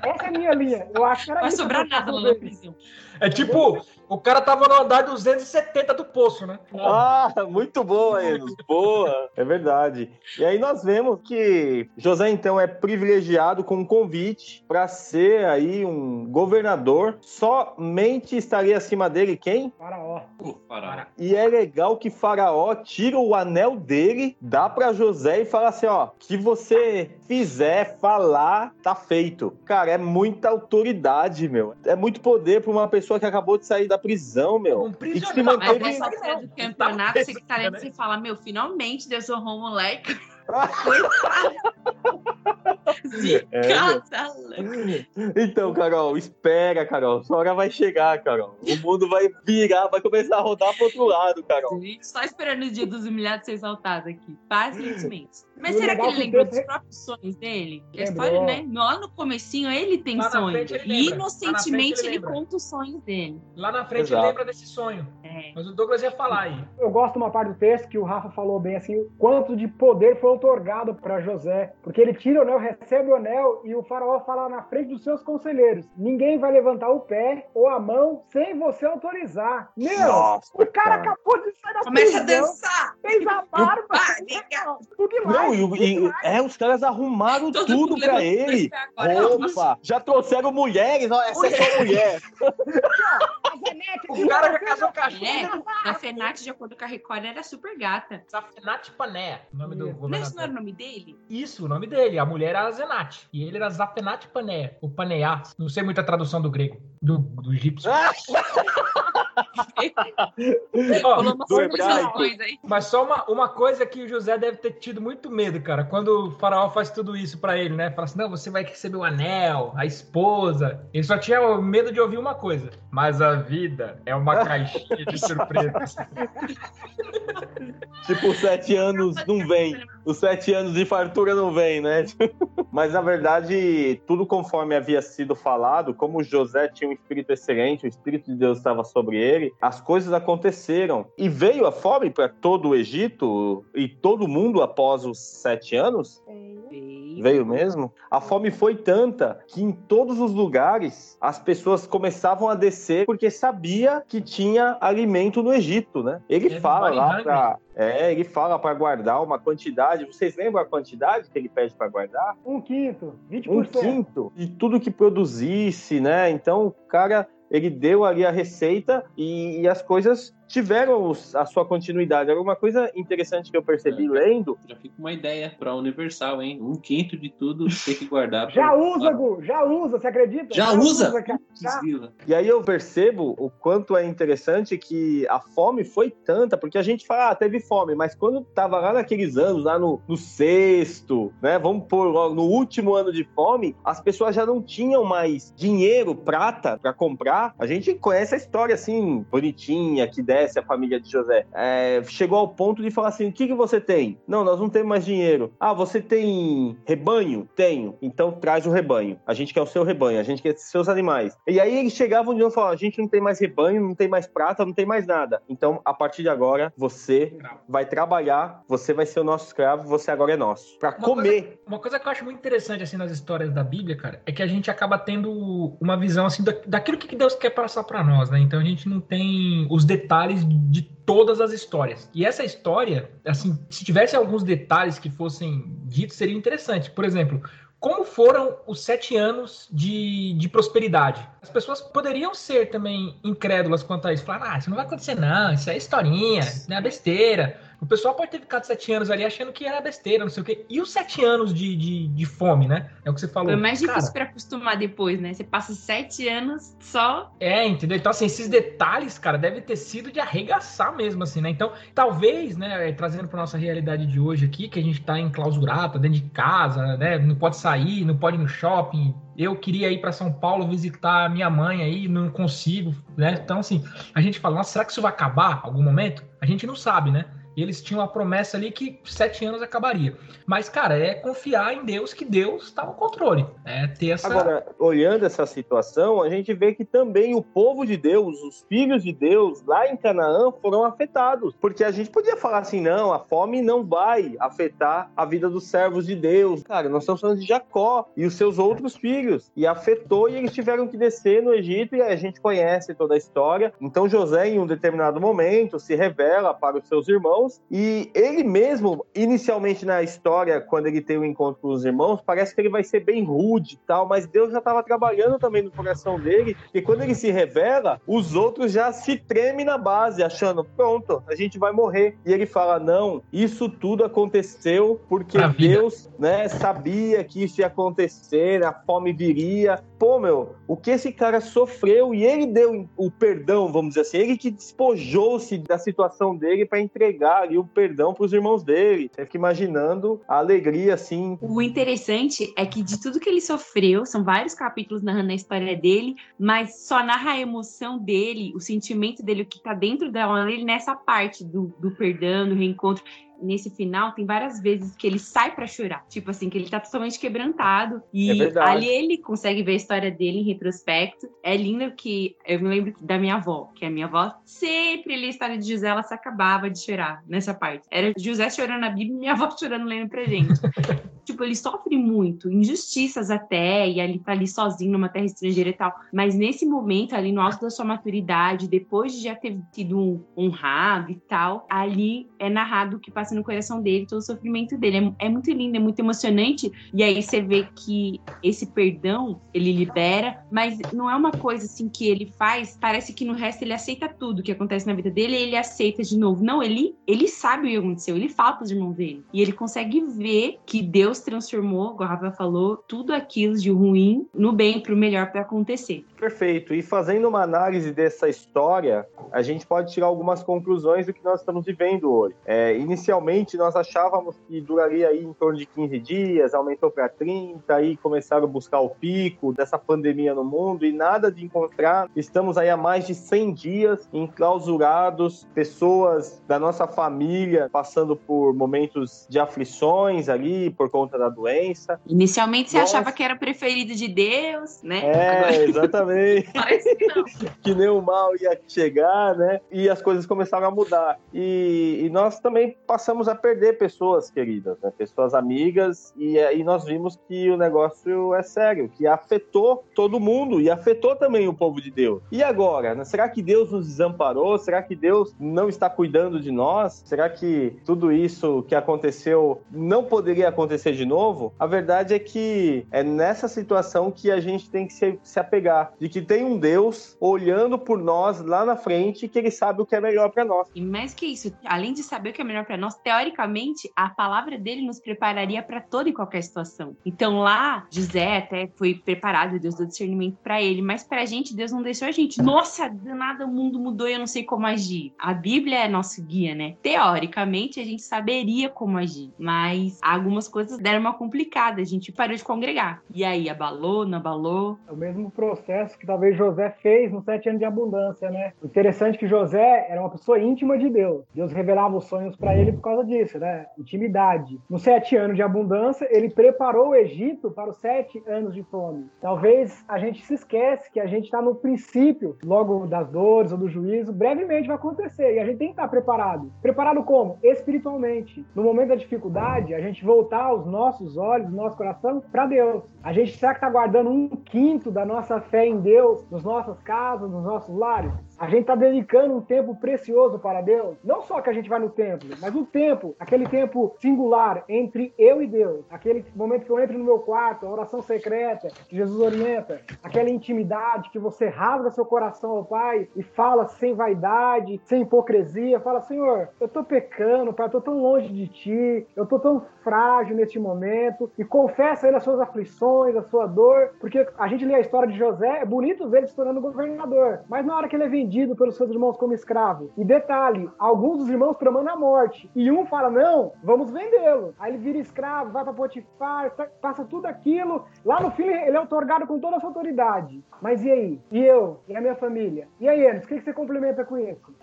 Essa é a minha linha. Eu acho que era Não vai isso sobrar nada lá na prisão. É tipo, o cara tava no andar 270 do poço, né? Ah, muito boa, Enos. Boa. É verdade. E aí nós vemos que José, então, é privilegiado com um convite para ser aí um governador. Somente estaria acima dele quem? Faraó. Faraó. E é legal que Faraó tira o anel dele, dá para José e fala assim: ó, que você fizer, falar, tá feito. Cara, é muita autoridade, meu. É muito poder pra uma pessoa que acabou de sair da prisão, meu. Um E que se prisioneiro. Mas manteve. nessa altura do campeonato, você que tá lendo, você fala, meu, finalmente Deus honrou o moleque. É. Então, Carol, espera, Carol. Sua hora vai chegar, Carol. O mundo vai virar, vai começar a rodar pro outro lado, Carol. Só esperando o dia dos humilhados ser exaltado aqui. Pacientemente. Mas será que ele lembrou dos próprios sonhos dele? Que a Lembrou. história, né? Lá no comecinho ele tem Lá na sonho. frente ele E inocentemente ele ele conta os sonhos dele. Lá na frente Exato. ele lembra desse sonho. É. Mas o Douglas ia falar aí. Eu gosto de uma parte do texto que o Rafa falou bem assim, o quanto de poder foi otorgado para José, porque ele tira o anel, recebe o anel e o faraó fala na frente dos seus conselheiros: ninguém vai levantar o pé ou a mão sem você autorizar. Meu, Nossa, o cara cara. acabou de sair da Começa a Prisão. dançar. Fez a barba. Barriga. Tudo demais. Não, e, e- é, os caras arrumaram Todo tudo dois ele. Opa, já trouxeram mulheres, ó, essa é só mulher. A Zenete, O cara já casou com a É, China. a Fenati, de acordo com a Record, era super gata. Zafenat Pané, o nome do Isso. Não, esse não era o nome dele? Isso, o nome dele. A mulher era Zenat. E ele era Zafenat Pané, o Paneá. Não sei muita tradução do grego, do, do egípcio. Ó. Mas só uma, uma coisa que o José deve ter tido muito medo, cara. Quando o faraó faz tudo isso pra ele, né? Fala assim, não, você vai receber o anel, a esposa. Ele só tinha medo de ouvir uma coisa. Mas a vida é uma caixinha de surpresas. tipo, sete anos não vem. Os sete anos de fartura não vem, né? Mas na verdade, tudo conforme havia sido falado, como José tinha um espírito excelente, o espírito de Deus estava sobre ele, as coisas aconteceram. E veio a fome para todo o Egito e todo mundo após os sete anos. Veio. Veio mesmo? A fome foi tanta que em todos os lugares as pessoas começavam a descer porque sabia que tinha alimento no Egito, né? Ele fala lá hungry. É, ele fala para guardar uma quantidade. Vocês lembram a quantidade que ele pede para guardar? Um quinto, 20%. Um quinto de tudo que produzisse, né? Então o cara ele deu ali a receita e, e as coisas tiveram os- a sua continuidade. Era uma coisa interessante que eu percebi lendo. Já fica uma ideia pra Universal, hein? Um quinto de tudo tem que guardar. Já pra- usa, Gu, já usa, você acredita? Já usa? cara, já. E aí eu percebo o quanto é interessante que a fome foi tanta, porque a gente fala, ah, teve fome, mas quando tava lá naqueles anos, lá no, no sexto, né? Vamos pôr logo no último ano de fome, as pessoas já não tinham mais dinheiro, prata para comprar. A gente conhece a história assim, bonitinha, que desce a família de José. É, chegou ao ponto de falar assim: o que, que você tem? Não, nós não temos mais dinheiro. Ah, você tem rebanho? Tenho. Então traz o rebanho. A gente quer o seu rebanho, a gente quer seus animais. E aí eles chegavam de novo e falavam: a gente não tem mais rebanho, não tem mais prata, não tem mais nada. Então, a partir de agora, você vai trabalhar, você vai ser o nosso escravo, você agora é nosso. Pra Uma comer. Uma coisa que eu acho muito interessante assim nas histórias da Bíblia, cara, é que a gente acaba tendo uma visão assim da- daquilo que Deus quer passar pra nós, né? Então a gente não tem os detalhes de todas as histórias. E essa história, assim, se tivesse alguns detalhes que fossem ditos, seria interessante. Por exemplo, como foram os sete anos de, de prosperidade? As pessoas poderiam ser também incrédulas quanto a isso. Falar, ah, isso não vai acontecer não, isso é historinha, isso não é besteira. O pessoal pode ter ficado sete anos ali achando que era besteira, não sei o quê. E os sete anos de, de, de fome, né? É o que você falou. Foi mais difícil pra acostumar depois, né? Você passa sete anos só. É, entendeu? Então, assim, esses detalhes, cara, deve ter sido de arregaçar mesmo, assim, né? Então, talvez, né, eh, trazendo pra nossa realidade de hoje aqui, que a gente tá enclausurado, tá dentro de casa, né? Não pode sair, não pode ir no shopping. Eu queria ir pra São Paulo visitar minha mãe aí, não consigo, né? Então, assim, a gente fala, nossa, será que isso vai acabar em algum momento? A gente não sabe, né? E eles tinham a promessa ali que sete anos acabaria. Mas, cara, é confiar em Deus que Deus está no controle. É ter essa. Agora, olhando essa situação, a gente vê que também o povo de Deus, os filhos de Deus, lá em Canaã, foram afetados. Porque a gente podia falar assim, não, a fome não vai afetar a vida dos servos de Deus. Cara, nós estamos falando de Jacó e os seus outros filhos. E afetou e eles tiveram que descer no Egito e a gente conhece toda a história. Então José, em um determinado momento, se revela para os seus irmãos e ele mesmo, inicialmente na história, quando ele tem o encontro com os irmãos, parece que ele vai ser bem rude e tal, mas Deus já estava trabalhando também no coração dele, e quando ele se revela, os outros já se tremem na base, achando, pronto, a gente vai morrer. E ele fala, não, isso tudo aconteceu porque. Deus, né, sabia que isso ia acontecer, a fome viria. Pô, meu, o que esse cara sofreu e ele deu o perdão, vamos dizer assim, ele que despojou-se da situação dele para entregar ali o perdão para os irmãos dele. Você fica imaginando a alegria assim. O interessante é que de tudo que ele sofreu, são vários capítulos narrando a história dele, mas só narra a emoção dele, o sentimento dele, o que tá dentro da alma dele nessa parte do, do perdão, do reencontro. Nesse final, tem várias vezes que ele sai pra chorar. Tipo assim, que ele tá totalmente quebrantado. É E verdade. ali ele consegue ver a história dele em retrospecto. É lindo que eu me lembro da minha avó, que a minha avó sempre lia a história de José, ela se acabava de chorar nessa parte. Era José chorando na Bíblia e minha avó chorando lendo pra gente. Tipo, ele sofre muito, injustiças até, e ele tá ali sozinho numa terra estrangeira e tal. Mas nesse momento, ali no alto da sua maturidade, depois de já ter sido honrado e tal, ali é narrado o que passa no coração dele, todo o sofrimento dele. É, é muito lindo, é muito emocionante. E aí você vê que esse perdão ele libera, mas não é uma coisa assim que ele faz, parece que no resto ele aceita tudo que acontece na vida dele ele aceita de novo. Não, ele, ele sabe o que aconteceu, ele fala pros irmãos dele. E ele consegue ver que Deus transformou, como a Rafa falou, tudo aquilo de ruim no bem, pro melhor para acontecer. Perfeito. E fazendo uma análise dessa história, a gente pode tirar algumas conclusões do que nós estamos vivendo hoje. É, inicialmente, nós achávamos que duraria aí em torno de 15 dias, aumentou para 30, aí começaram a buscar o pico dessa pandemia no mundo e nada de encontrar. Estamos aí há mais de 100 dias enclausurados, pessoas da nossa família passando por momentos de aflições ali por conta da doença. Inicialmente você Nossa. achava que era preferido de Deus, né? É, Agora... exatamente. Não. que nem o mal ia chegar, né? E as coisas começaram a mudar. E, e nós também passamos a perder pessoas queridas, né? Pessoas amigas, e aí nós vimos que o negócio é sério, que afetou todo mundo e afetou também o povo de Deus. E agora? Né? Será que Deus nos desamparou? Será que Deus não está cuidando de nós? Será que tudo isso que aconteceu não poderia acontecer de novo? A verdade é que é nessa situação que a gente tem que se, se apegar, de que tem um Deus olhando por nós lá na frente que ele sabe o que é melhor para nós. E mais que isso, além de saber o que é melhor para nós, teoricamente, a palavra dele nos prepararia para toda e qualquer situação. Então lá, José até foi preparado, Deus deu discernimento para ele, mas pra gente, Deus não deixou a gente. Nossa, do nada o mundo mudou e eu não sei como agir. A Bíblia é nosso guia, né? Teoricamente, a gente saberia como agir, mas algumas coisas deram uma complicada, a gente parou de congregar. E aí, abalou, não abalou? É o mesmo processo que talvez José fez nos sete anos de abundância, né? Interessante é que José era uma pessoa íntima de Deus. Deus revelava os sonhos para ele por causa disso, né? Intimidade. Nos sete anos de abundância, ele preparou o Egito para os sete anos de fome. Talvez a gente se esquece que a gente está no princípio, logo das dores ou do juízo, brevemente vai acontecer. E a gente tem que estar preparado. Preparado como? Espiritualmente. No momento da dificuldade, a gente voltar os nossos olhos, nosso coração para Deus. A gente será que está guardando um quinto da nossa fé em Deus nas nossas casas, nos nossos lares? A gente está dedicando um tempo precioso para Deus. Não só que a gente vai no templo, mas o tempo, aquele tempo singular entre eu e Deus. Aquele momento que eu entro no meu quarto, a oração secreta que Jesus orienta. Aquela intimidade que você rasga seu coração ao Pai e fala sem vaidade, sem hipocrisia. Fala, Senhor, eu estou pecando, Pai, eu estou tão longe de Ti, eu estou tão frágil neste momento. E confessa Ele as suas aflições, a sua dor. Porque a gente lê a história de José, é bonito ver ele se tornando governador. Mas na hora que ele é vendido, vendido pelos seus irmãos como escravo. E detalhe, alguns dos irmãos tramando a morte. E um fala: não, vamos vendê-lo. Aí ele vira escravo, vai para Potifar, tá, passa tudo aquilo. Lá no fim ele é otorgado com toda essa autoridade. Mas e aí? E eu? E a minha família? E aí, Enes, o que, que você complementa com isso?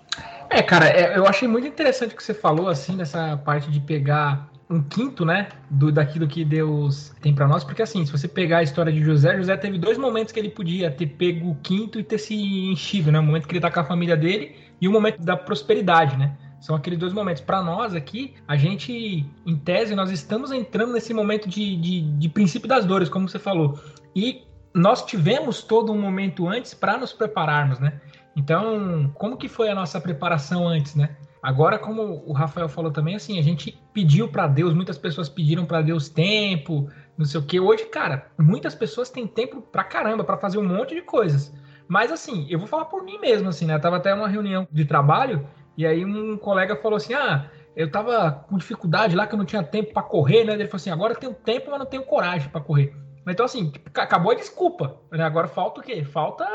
É, cara, é, eu achei muito interessante o que você falou, assim, nessa parte de pegar um quinto, né, do, daquilo que Deus tem para nós, porque assim, se você pegar a história de José, José teve dois momentos que ele podia ter pego o quinto e ter se enchido, né, o momento que ele tá com a família dele e o momento da prosperidade, né, são aqueles dois momentos. Para nós aqui, a gente, em tese, nós estamos entrando nesse momento de, de, de princípio das dores, como você falou, e nós tivemos todo um momento antes para nos prepararmos, né, então, como que foi a nossa preparação antes, né? Agora, como o Rafael falou também, assim, a gente pediu para Deus, muitas pessoas pediram para Deus tempo, não sei o que. Hoje, cara, muitas pessoas têm tempo pra caramba para fazer um monte de coisas. Mas assim, eu vou falar por mim mesmo, assim, né? Eu tava até numa reunião de trabalho e aí um colega falou assim: "Ah, eu tava com dificuldade lá que eu não tinha tempo para correr, né?" Ele falou assim: "Agora eu tenho tempo, mas não tenho coragem para correr." Então assim, acabou a desculpa, né? Agora falta o quê? Falta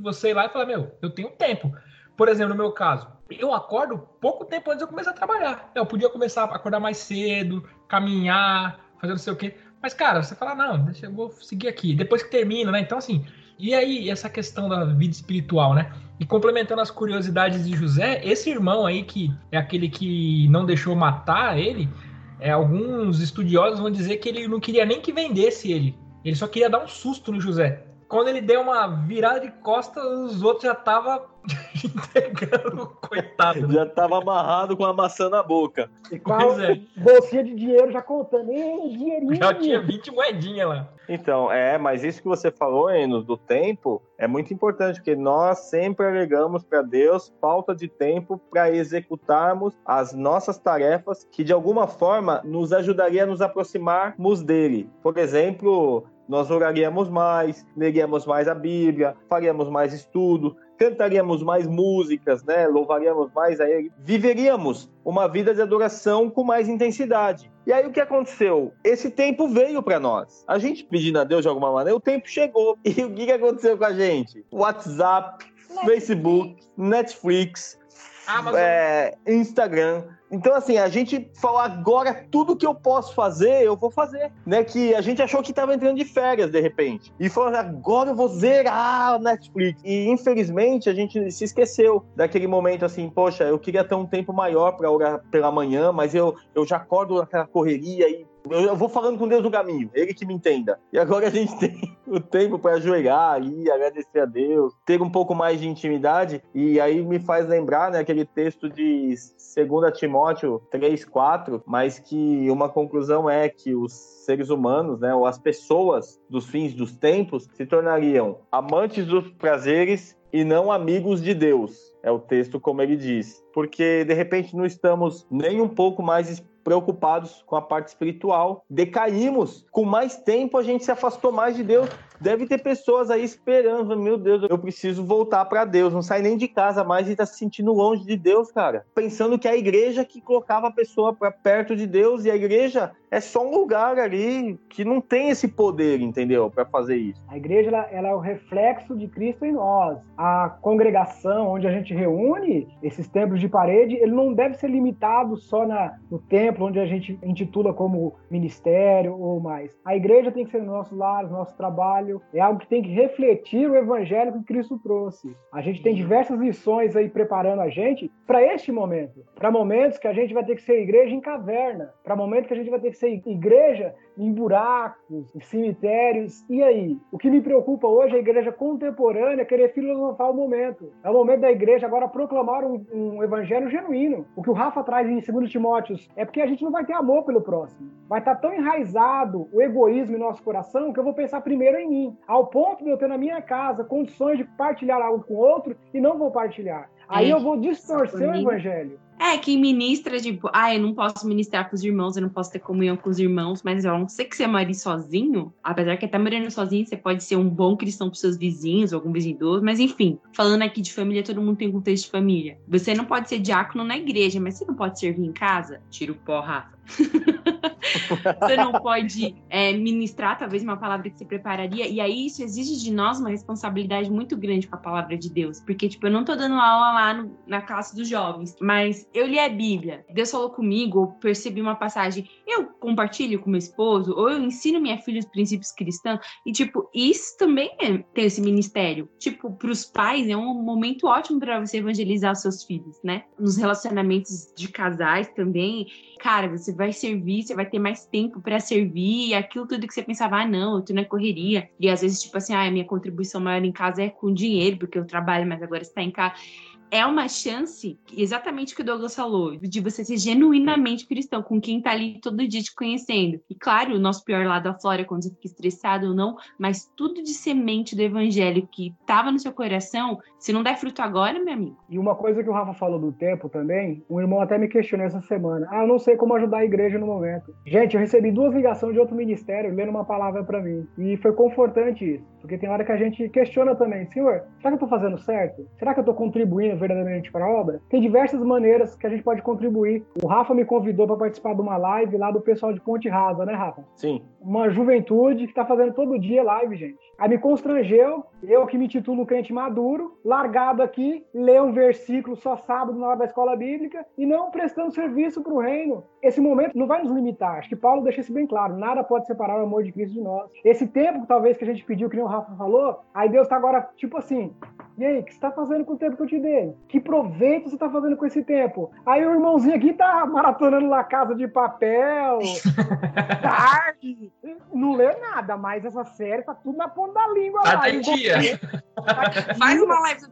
você ir lá e falar: "Meu, eu tenho tempo." Por exemplo, no meu caso, eu acordo pouco tempo antes de eu começar a trabalhar. Eu podia começar a acordar mais cedo, caminhar, fazer não sei o quê. Mas, cara, você fala, não, deixa eu vou seguir aqui. Depois que termina, né? Então, assim, e aí essa questão da vida espiritual, né? E complementando as curiosidades de José, esse irmão aí que é aquele que não deixou matar ele, é, alguns estudiosos vão dizer que ele não queria nem que vendesse ele. Ele só queria dar um susto no José. Quando ele deu uma virada de costa, os outros já estavam entregando, coitado. Já tava amarrado com a maçã na boca. E com a Pois é. bolsinha de dinheiro já contando. Ei, dinheirinho. Já tinha 20 moedinhas lá. Então, é, mas isso que você falou, Enos, do tempo, é muito importante, porque nós sempre alegamos para Deus falta de tempo para executarmos as nossas tarefas que, de alguma forma, nos ajudaria a nos aproximarmos dele. Por exemplo, nós oraríamos mais, leríamos mais a Bíblia, faríamos mais estudo, cantaríamos mais músicas, né? Louvaríamos mais a Ele, viveríamos uma vida de adoração com mais intensidade. E aí o que aconteceu? Esse tempo veio para nós. A gente pedindo a Deus de alguma maneira, o tempo chegou. E o que que aconteceu com a gente? WhatsApp, Facebook, Netflix, Amazon. é, Instagram. Então, assim, a gente falou agora tudo que eu posso fazer, eu vou fazer. Né? Que a gente achou que estava entrando de férias, de repente. E falou, agora eu vou zerar a Netflix. E, infelizmente, a gente se esqueceu daquele momento assim, poxa, eu queria ter um tempo maior para orar pela manhã, mas eu, eu já acordo naquela correria e eu, vou falando com Deus no caminho, ele que me entenda. E agora a gente tem o tempo para ajoelhar ali, agradecer a Deus, ter um pouco mais de intimidade. E aí me faz lembrar, né, aquele texto de 2 Timóteo 3, 4, mas que uma conclusão é que os seres humanos, né, ou as pessoas dos fins dos tempos, se tornariam amantes dos prazeres e não amigos de Deus. É o texto como ele diz. Porque de repente não estamos nem um pouco mais preocupados com a parte espiritual. Decaímos. Com mais tempo a gente se afastou mais de Deus. Deve ter pessoas aí esperando, meu Deus, eu preciso voltar para Deus. Não sai nem de casa mais e tá se sentindo longe de Deus, cara. Pensando que a igreja que colocava a pessoa para perto de Deus e a igreja é só um lugar ali que não tem esse poder, entendeu? Para fazer isso. A igreja ela, ela é o reflexo de Cristo em nós. A congregação onde a gente reúne esses templos de parede, ele não deve ser limitado só na, no templo onde a gente intitula como ministério ou mais. A igreja tem que ser no nosso lar, no nosso trabalho. É algo que tem que refletir o evangelho que Cristo trouxe. A gente tem diversas lições aí preparando a gente para este momento. Para momentos que a gente vai ter que ser igreja em caverna. Para momentos que a gente vai ter que ser igreja em buracos, em cemitérios. E aí? O que me preocupa hoje é a igreja contemporânea querer filosofar o momento. É o momento da igreja agora proclamar um, um evangelho genuíno. O que o Rafa traz em 2 Timóteos é porque a gente não vai ter amor pelo próximo. Vai estar tão enraizado o egoísmo em nosso coração que eu vou pensar primeiro em mim, ao ponto de eu ter na minha casa condições de partilhar algo com outro e não vou partilhar. Aí É, eu vou distorcer o evangelho. É, quem ministra, tipo, ah, eu não posso ministrar com os irmãos, eu não posso ter comunhão com os irmãos, mas eu não sei que você mora sozinho, apesar que até morando sozinho, você pode ser um bom cristão pros seus vizinhos, algum vizinho idoso, mas enfim, falando aqui de família, todo mundo tem contexto de família. Você não pode ser diácono na igreja, mas você não pode servir em casa? Tira o pó, Rafa. você não pode é, ministrar talvez uma palavra que você prepararia, e aí isso exige de nós uma responsabilidade muito grande com a palavra de Deus, porque, tipo, eu não tô dando aula lá no- na classe dos jovens, mas eu li a Bíblia, Deus falou comigo, percebi uma passagem, eu compartilho com meu esposo, ou eu ensino minha filha os princípios cristãos, e, tipo, isso também é ter esse ministério. Tipo, pros pais é um momento ótimo para você evangelizar os seus filhos, né? Nos relacionamentos de casais também, cara, você vai servir, você vai ter mais tempo para servir, aquilo tudo que você pensava, ah, não, eu tô na correria. E às vezes, tipo assim, ah, minha contribuição maior em casa é com dinheiro, porque eu trabalho, mas agora você tá em casa. É uma chance, exatamente o que o Douglas falou, de você ser genuinamente cristão, com quem tá ali todo dia te conhecendo. E claro, o nosso pior lado aflora quando você fica estressado ou não, mas tudo de semente do evangelho que tava no seu coração, se não der fruto agora, meu amigo. E uma coisa que o Rafa falou do tempo também, um irmão até me questionou essa semana. Ah, eu não sei como ajudar a igreja no momento. Gente, eu recebi duas ligações de outro ministério lendo uma palavra para mim. E foi confortante isso. Porque tem hora que a gente questiona também, senhor, será que eu tô fazendo certo? Será que eu tô contribuindo verdadeiramente para a obra? Tem diversas maneiras que a gente pode contribuir. O Rafa me convidou para participar de uma live lá do pessoal de Ponte Rasa, né, Rafa? Sim. uma juventude que tá fazendo todo dia live, gente. Aí me constrangeu, eu que me titulo crente maduro, largado aqui, ler um versículo só sábado na hora da escola bíblica e não prestando serviço para o reino. Esse momento não vai nos limitar. Acho que Paulo deixa isso bem claro. Nada pode separar o amor de Cristo de nós. Esse tempo, talvez, que a gente pediu, que nem o Rafa falou, aí Deus tá agora, tipo assim, E aí, o que você tá fazendo com o tempo que eu te dei? Que proveito você tá fazendo com esse tempo? Aí o irmãozinho aqui tá maratonando lá Casa de Papel, tarde, não lê nada, mas essa série tá tudo na ponta da língua Tá lá. em dia. Faz uma live.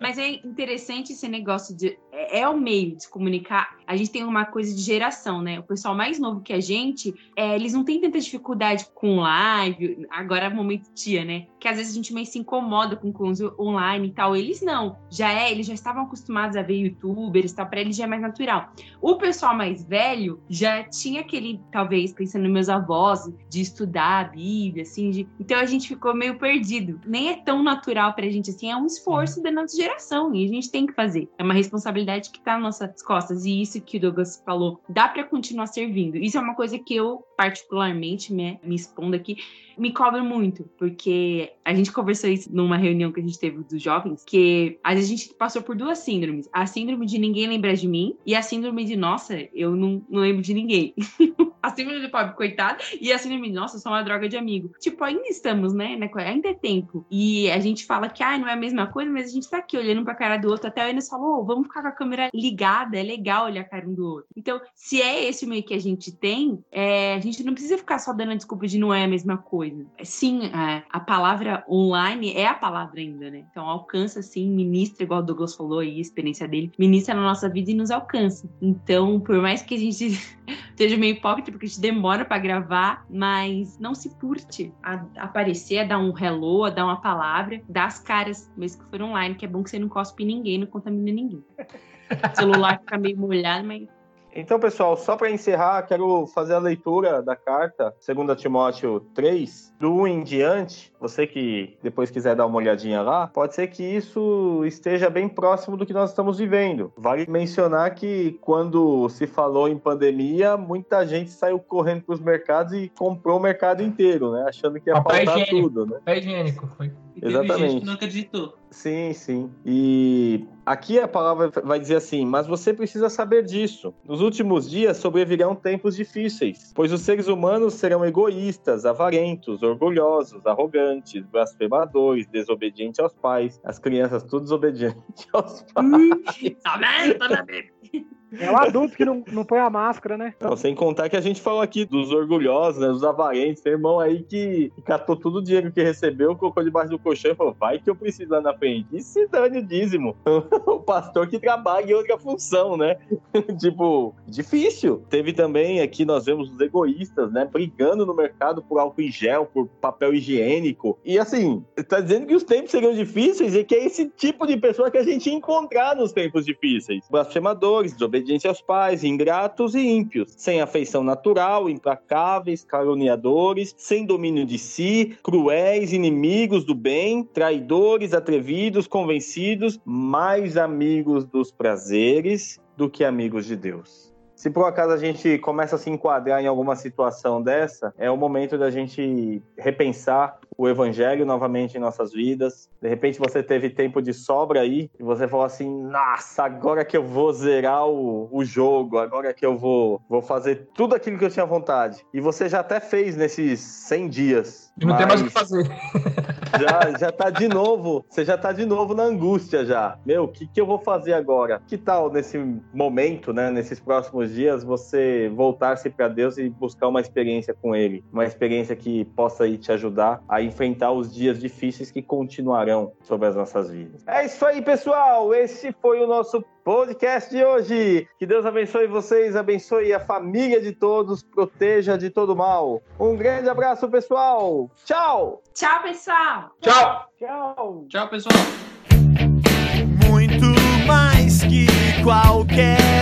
Mas é interessante esse negócio de. É, é o meio de se comunicar. A gente tem uma coisa de geração, né? O pessoal mais novo que a gente, é, eles não têm tanta dificuldade com live. Agora é o momento tia, né? Que às vezes a gente meio se incomoda com coisa online e tal. Eles não. Já é, eles já estavam acostumados a ver youtubers e tal. Pra eles já é mais natural. O pessoal mais velho já tinha aquele, talvez, pensando nos meus avós, de estudar a Bíblia, assim. de- Então a gente ficou meio perdido. Nem é tão natural pra gente assim, é um esforço da nossa geração e a gente tem que fazer. É uma responsabilidade que tá nas nossas costas. E isso que o Douglas falou, dá pra continuar servindo. Isso é uma coisa que eu, particularmente, me, me expondo aqui, me cobro muito, porque a gente conversou isso numa reunião que a gente teve dos jovens, que a gente passou por duas síndromes. A síndrome de ninguém lembrar de mim e a síndrome de, nossa, eu não, não lembro de ninguém. a síndrome de pobre coitado e a síndrome de, nossa, sou uma droga de amigo. Tipo, ainda estamos, né? né, Ainda é tempo. E a gente fala que, ah, não é a mesma coisa, mas a gente tá aqui olhando pra cara do outro. Até o Enes falou, "Ô, vamos ficar com a câmera ligada, é legal olhar a cara um do outro. Então, se é esse meio que a gente tem, é, a gente não precisa ficar só dando a desculpa de não é a mesma coisa. Sim, é, a palavra online é a palavra ainda, né? Então, alcança, sim, ministra, igual o falou aí, a experiência dele, ministra na nossa vida e nos alcança. Então, por mais que a gente seja meio hipócrita, porque a gente demora pra gravar, mas não se curte a aparecer, a dar um hello, a dar uma palavra, dar as caras, mesmo que for online, que é bom que você não cospe ninguém, não contamina ninguém. O celular fica meio molhado, mas Então, pessoal, só para encerrar, quero fazer a leitura da carta, 2 Timóteo 3, do 1 em diante. Você que depois quiser dar uma olhadinha lá, pode ser que isso esteja bem próximo do que nós estamos vivendo. Vale mencionar que quando se falou em pandemia, muita gente saiu correndo para os mercados e comprou o mercado inteiro, né? Achando que ia Papel faltar higiênico. tudo, né? Pé higiênico. Foi. E teve gente Exatamente. que não acreditou. Sim, sim. E aqui a palavra vai dizer assim: mas você precisa saber disso. Nos últimos dias sobrevirão tempos difíceis, pois os seres humanos serão egoístas, avarentos, orgulhosos, arrogantes, blasfemadores, desobedientes aos pais, as crianças tudo desobedientes aos pais. tá vendo? É o adulto que não, não põe a máscara, né? Não, sem contar que a gente falou aqui dos orgulhosos, né, dos avarentes, tem irmão aí que catou todo o dinheiro que recebeu, colocou debaixo do colchão e falou: vai que eu preciso lá na frente. E se dane o dízimo. o pastor que trabalha em outra função, né? tipo, difícil. Teve também aqui, nós vemos os egoístas, né? Brigando no mercado por álcool em gel, por papel higiênico. E assim, tá dizendo que os tempos seriam difíceis e que é esse tipo de pessoa que a gente encontrar nos tempos difíceis. Blasfemadores, desobedientes aos pais, ingratos e ímpios, sem afeição natural, implacáveis, caluniadores, sem domínio de si, cruéis, inimigos do bem, traidores, atrevidos, convencidos, mais amigos dos prazeres do que amigos de Deus. Se por acaso a gente começa a se enquadrar em alguma situação dessa, é o momento da gente repensar o evangelho novamente em nossas vidas. De repente você teve tempo de sobra aí e você falou assim: nossa, agora que eu vou zerar o, o jogo, agora que eu vou, vou fazer tudo aquilo que eu tinha vontade. E você já até fez nesses 100 dias. E não tem mais o mas- que fazer. já, já tá de novo, você já tá de novo na angústia já. Meu, o que, que eu vou fazer agora? Que tal nesse momento, né, nesses próximos dias, você voltar-se para Deus e buscar uma experiência com Ele? Uma experiência que possa aí te ajudar a enfrentar os dias difíceis que continuarão sobre as nossas vidas. É isso aí, pessoal! Esse foi o nosso podcast de hoje. Que Deus abençoe vocês, abençoe a família de todos, proteja de todo mal. Um grande abraço, pessoal! Tchau! Tchau, pessoal! Tchau! Tchau! Tchau, pessoal. muito mais que qualquer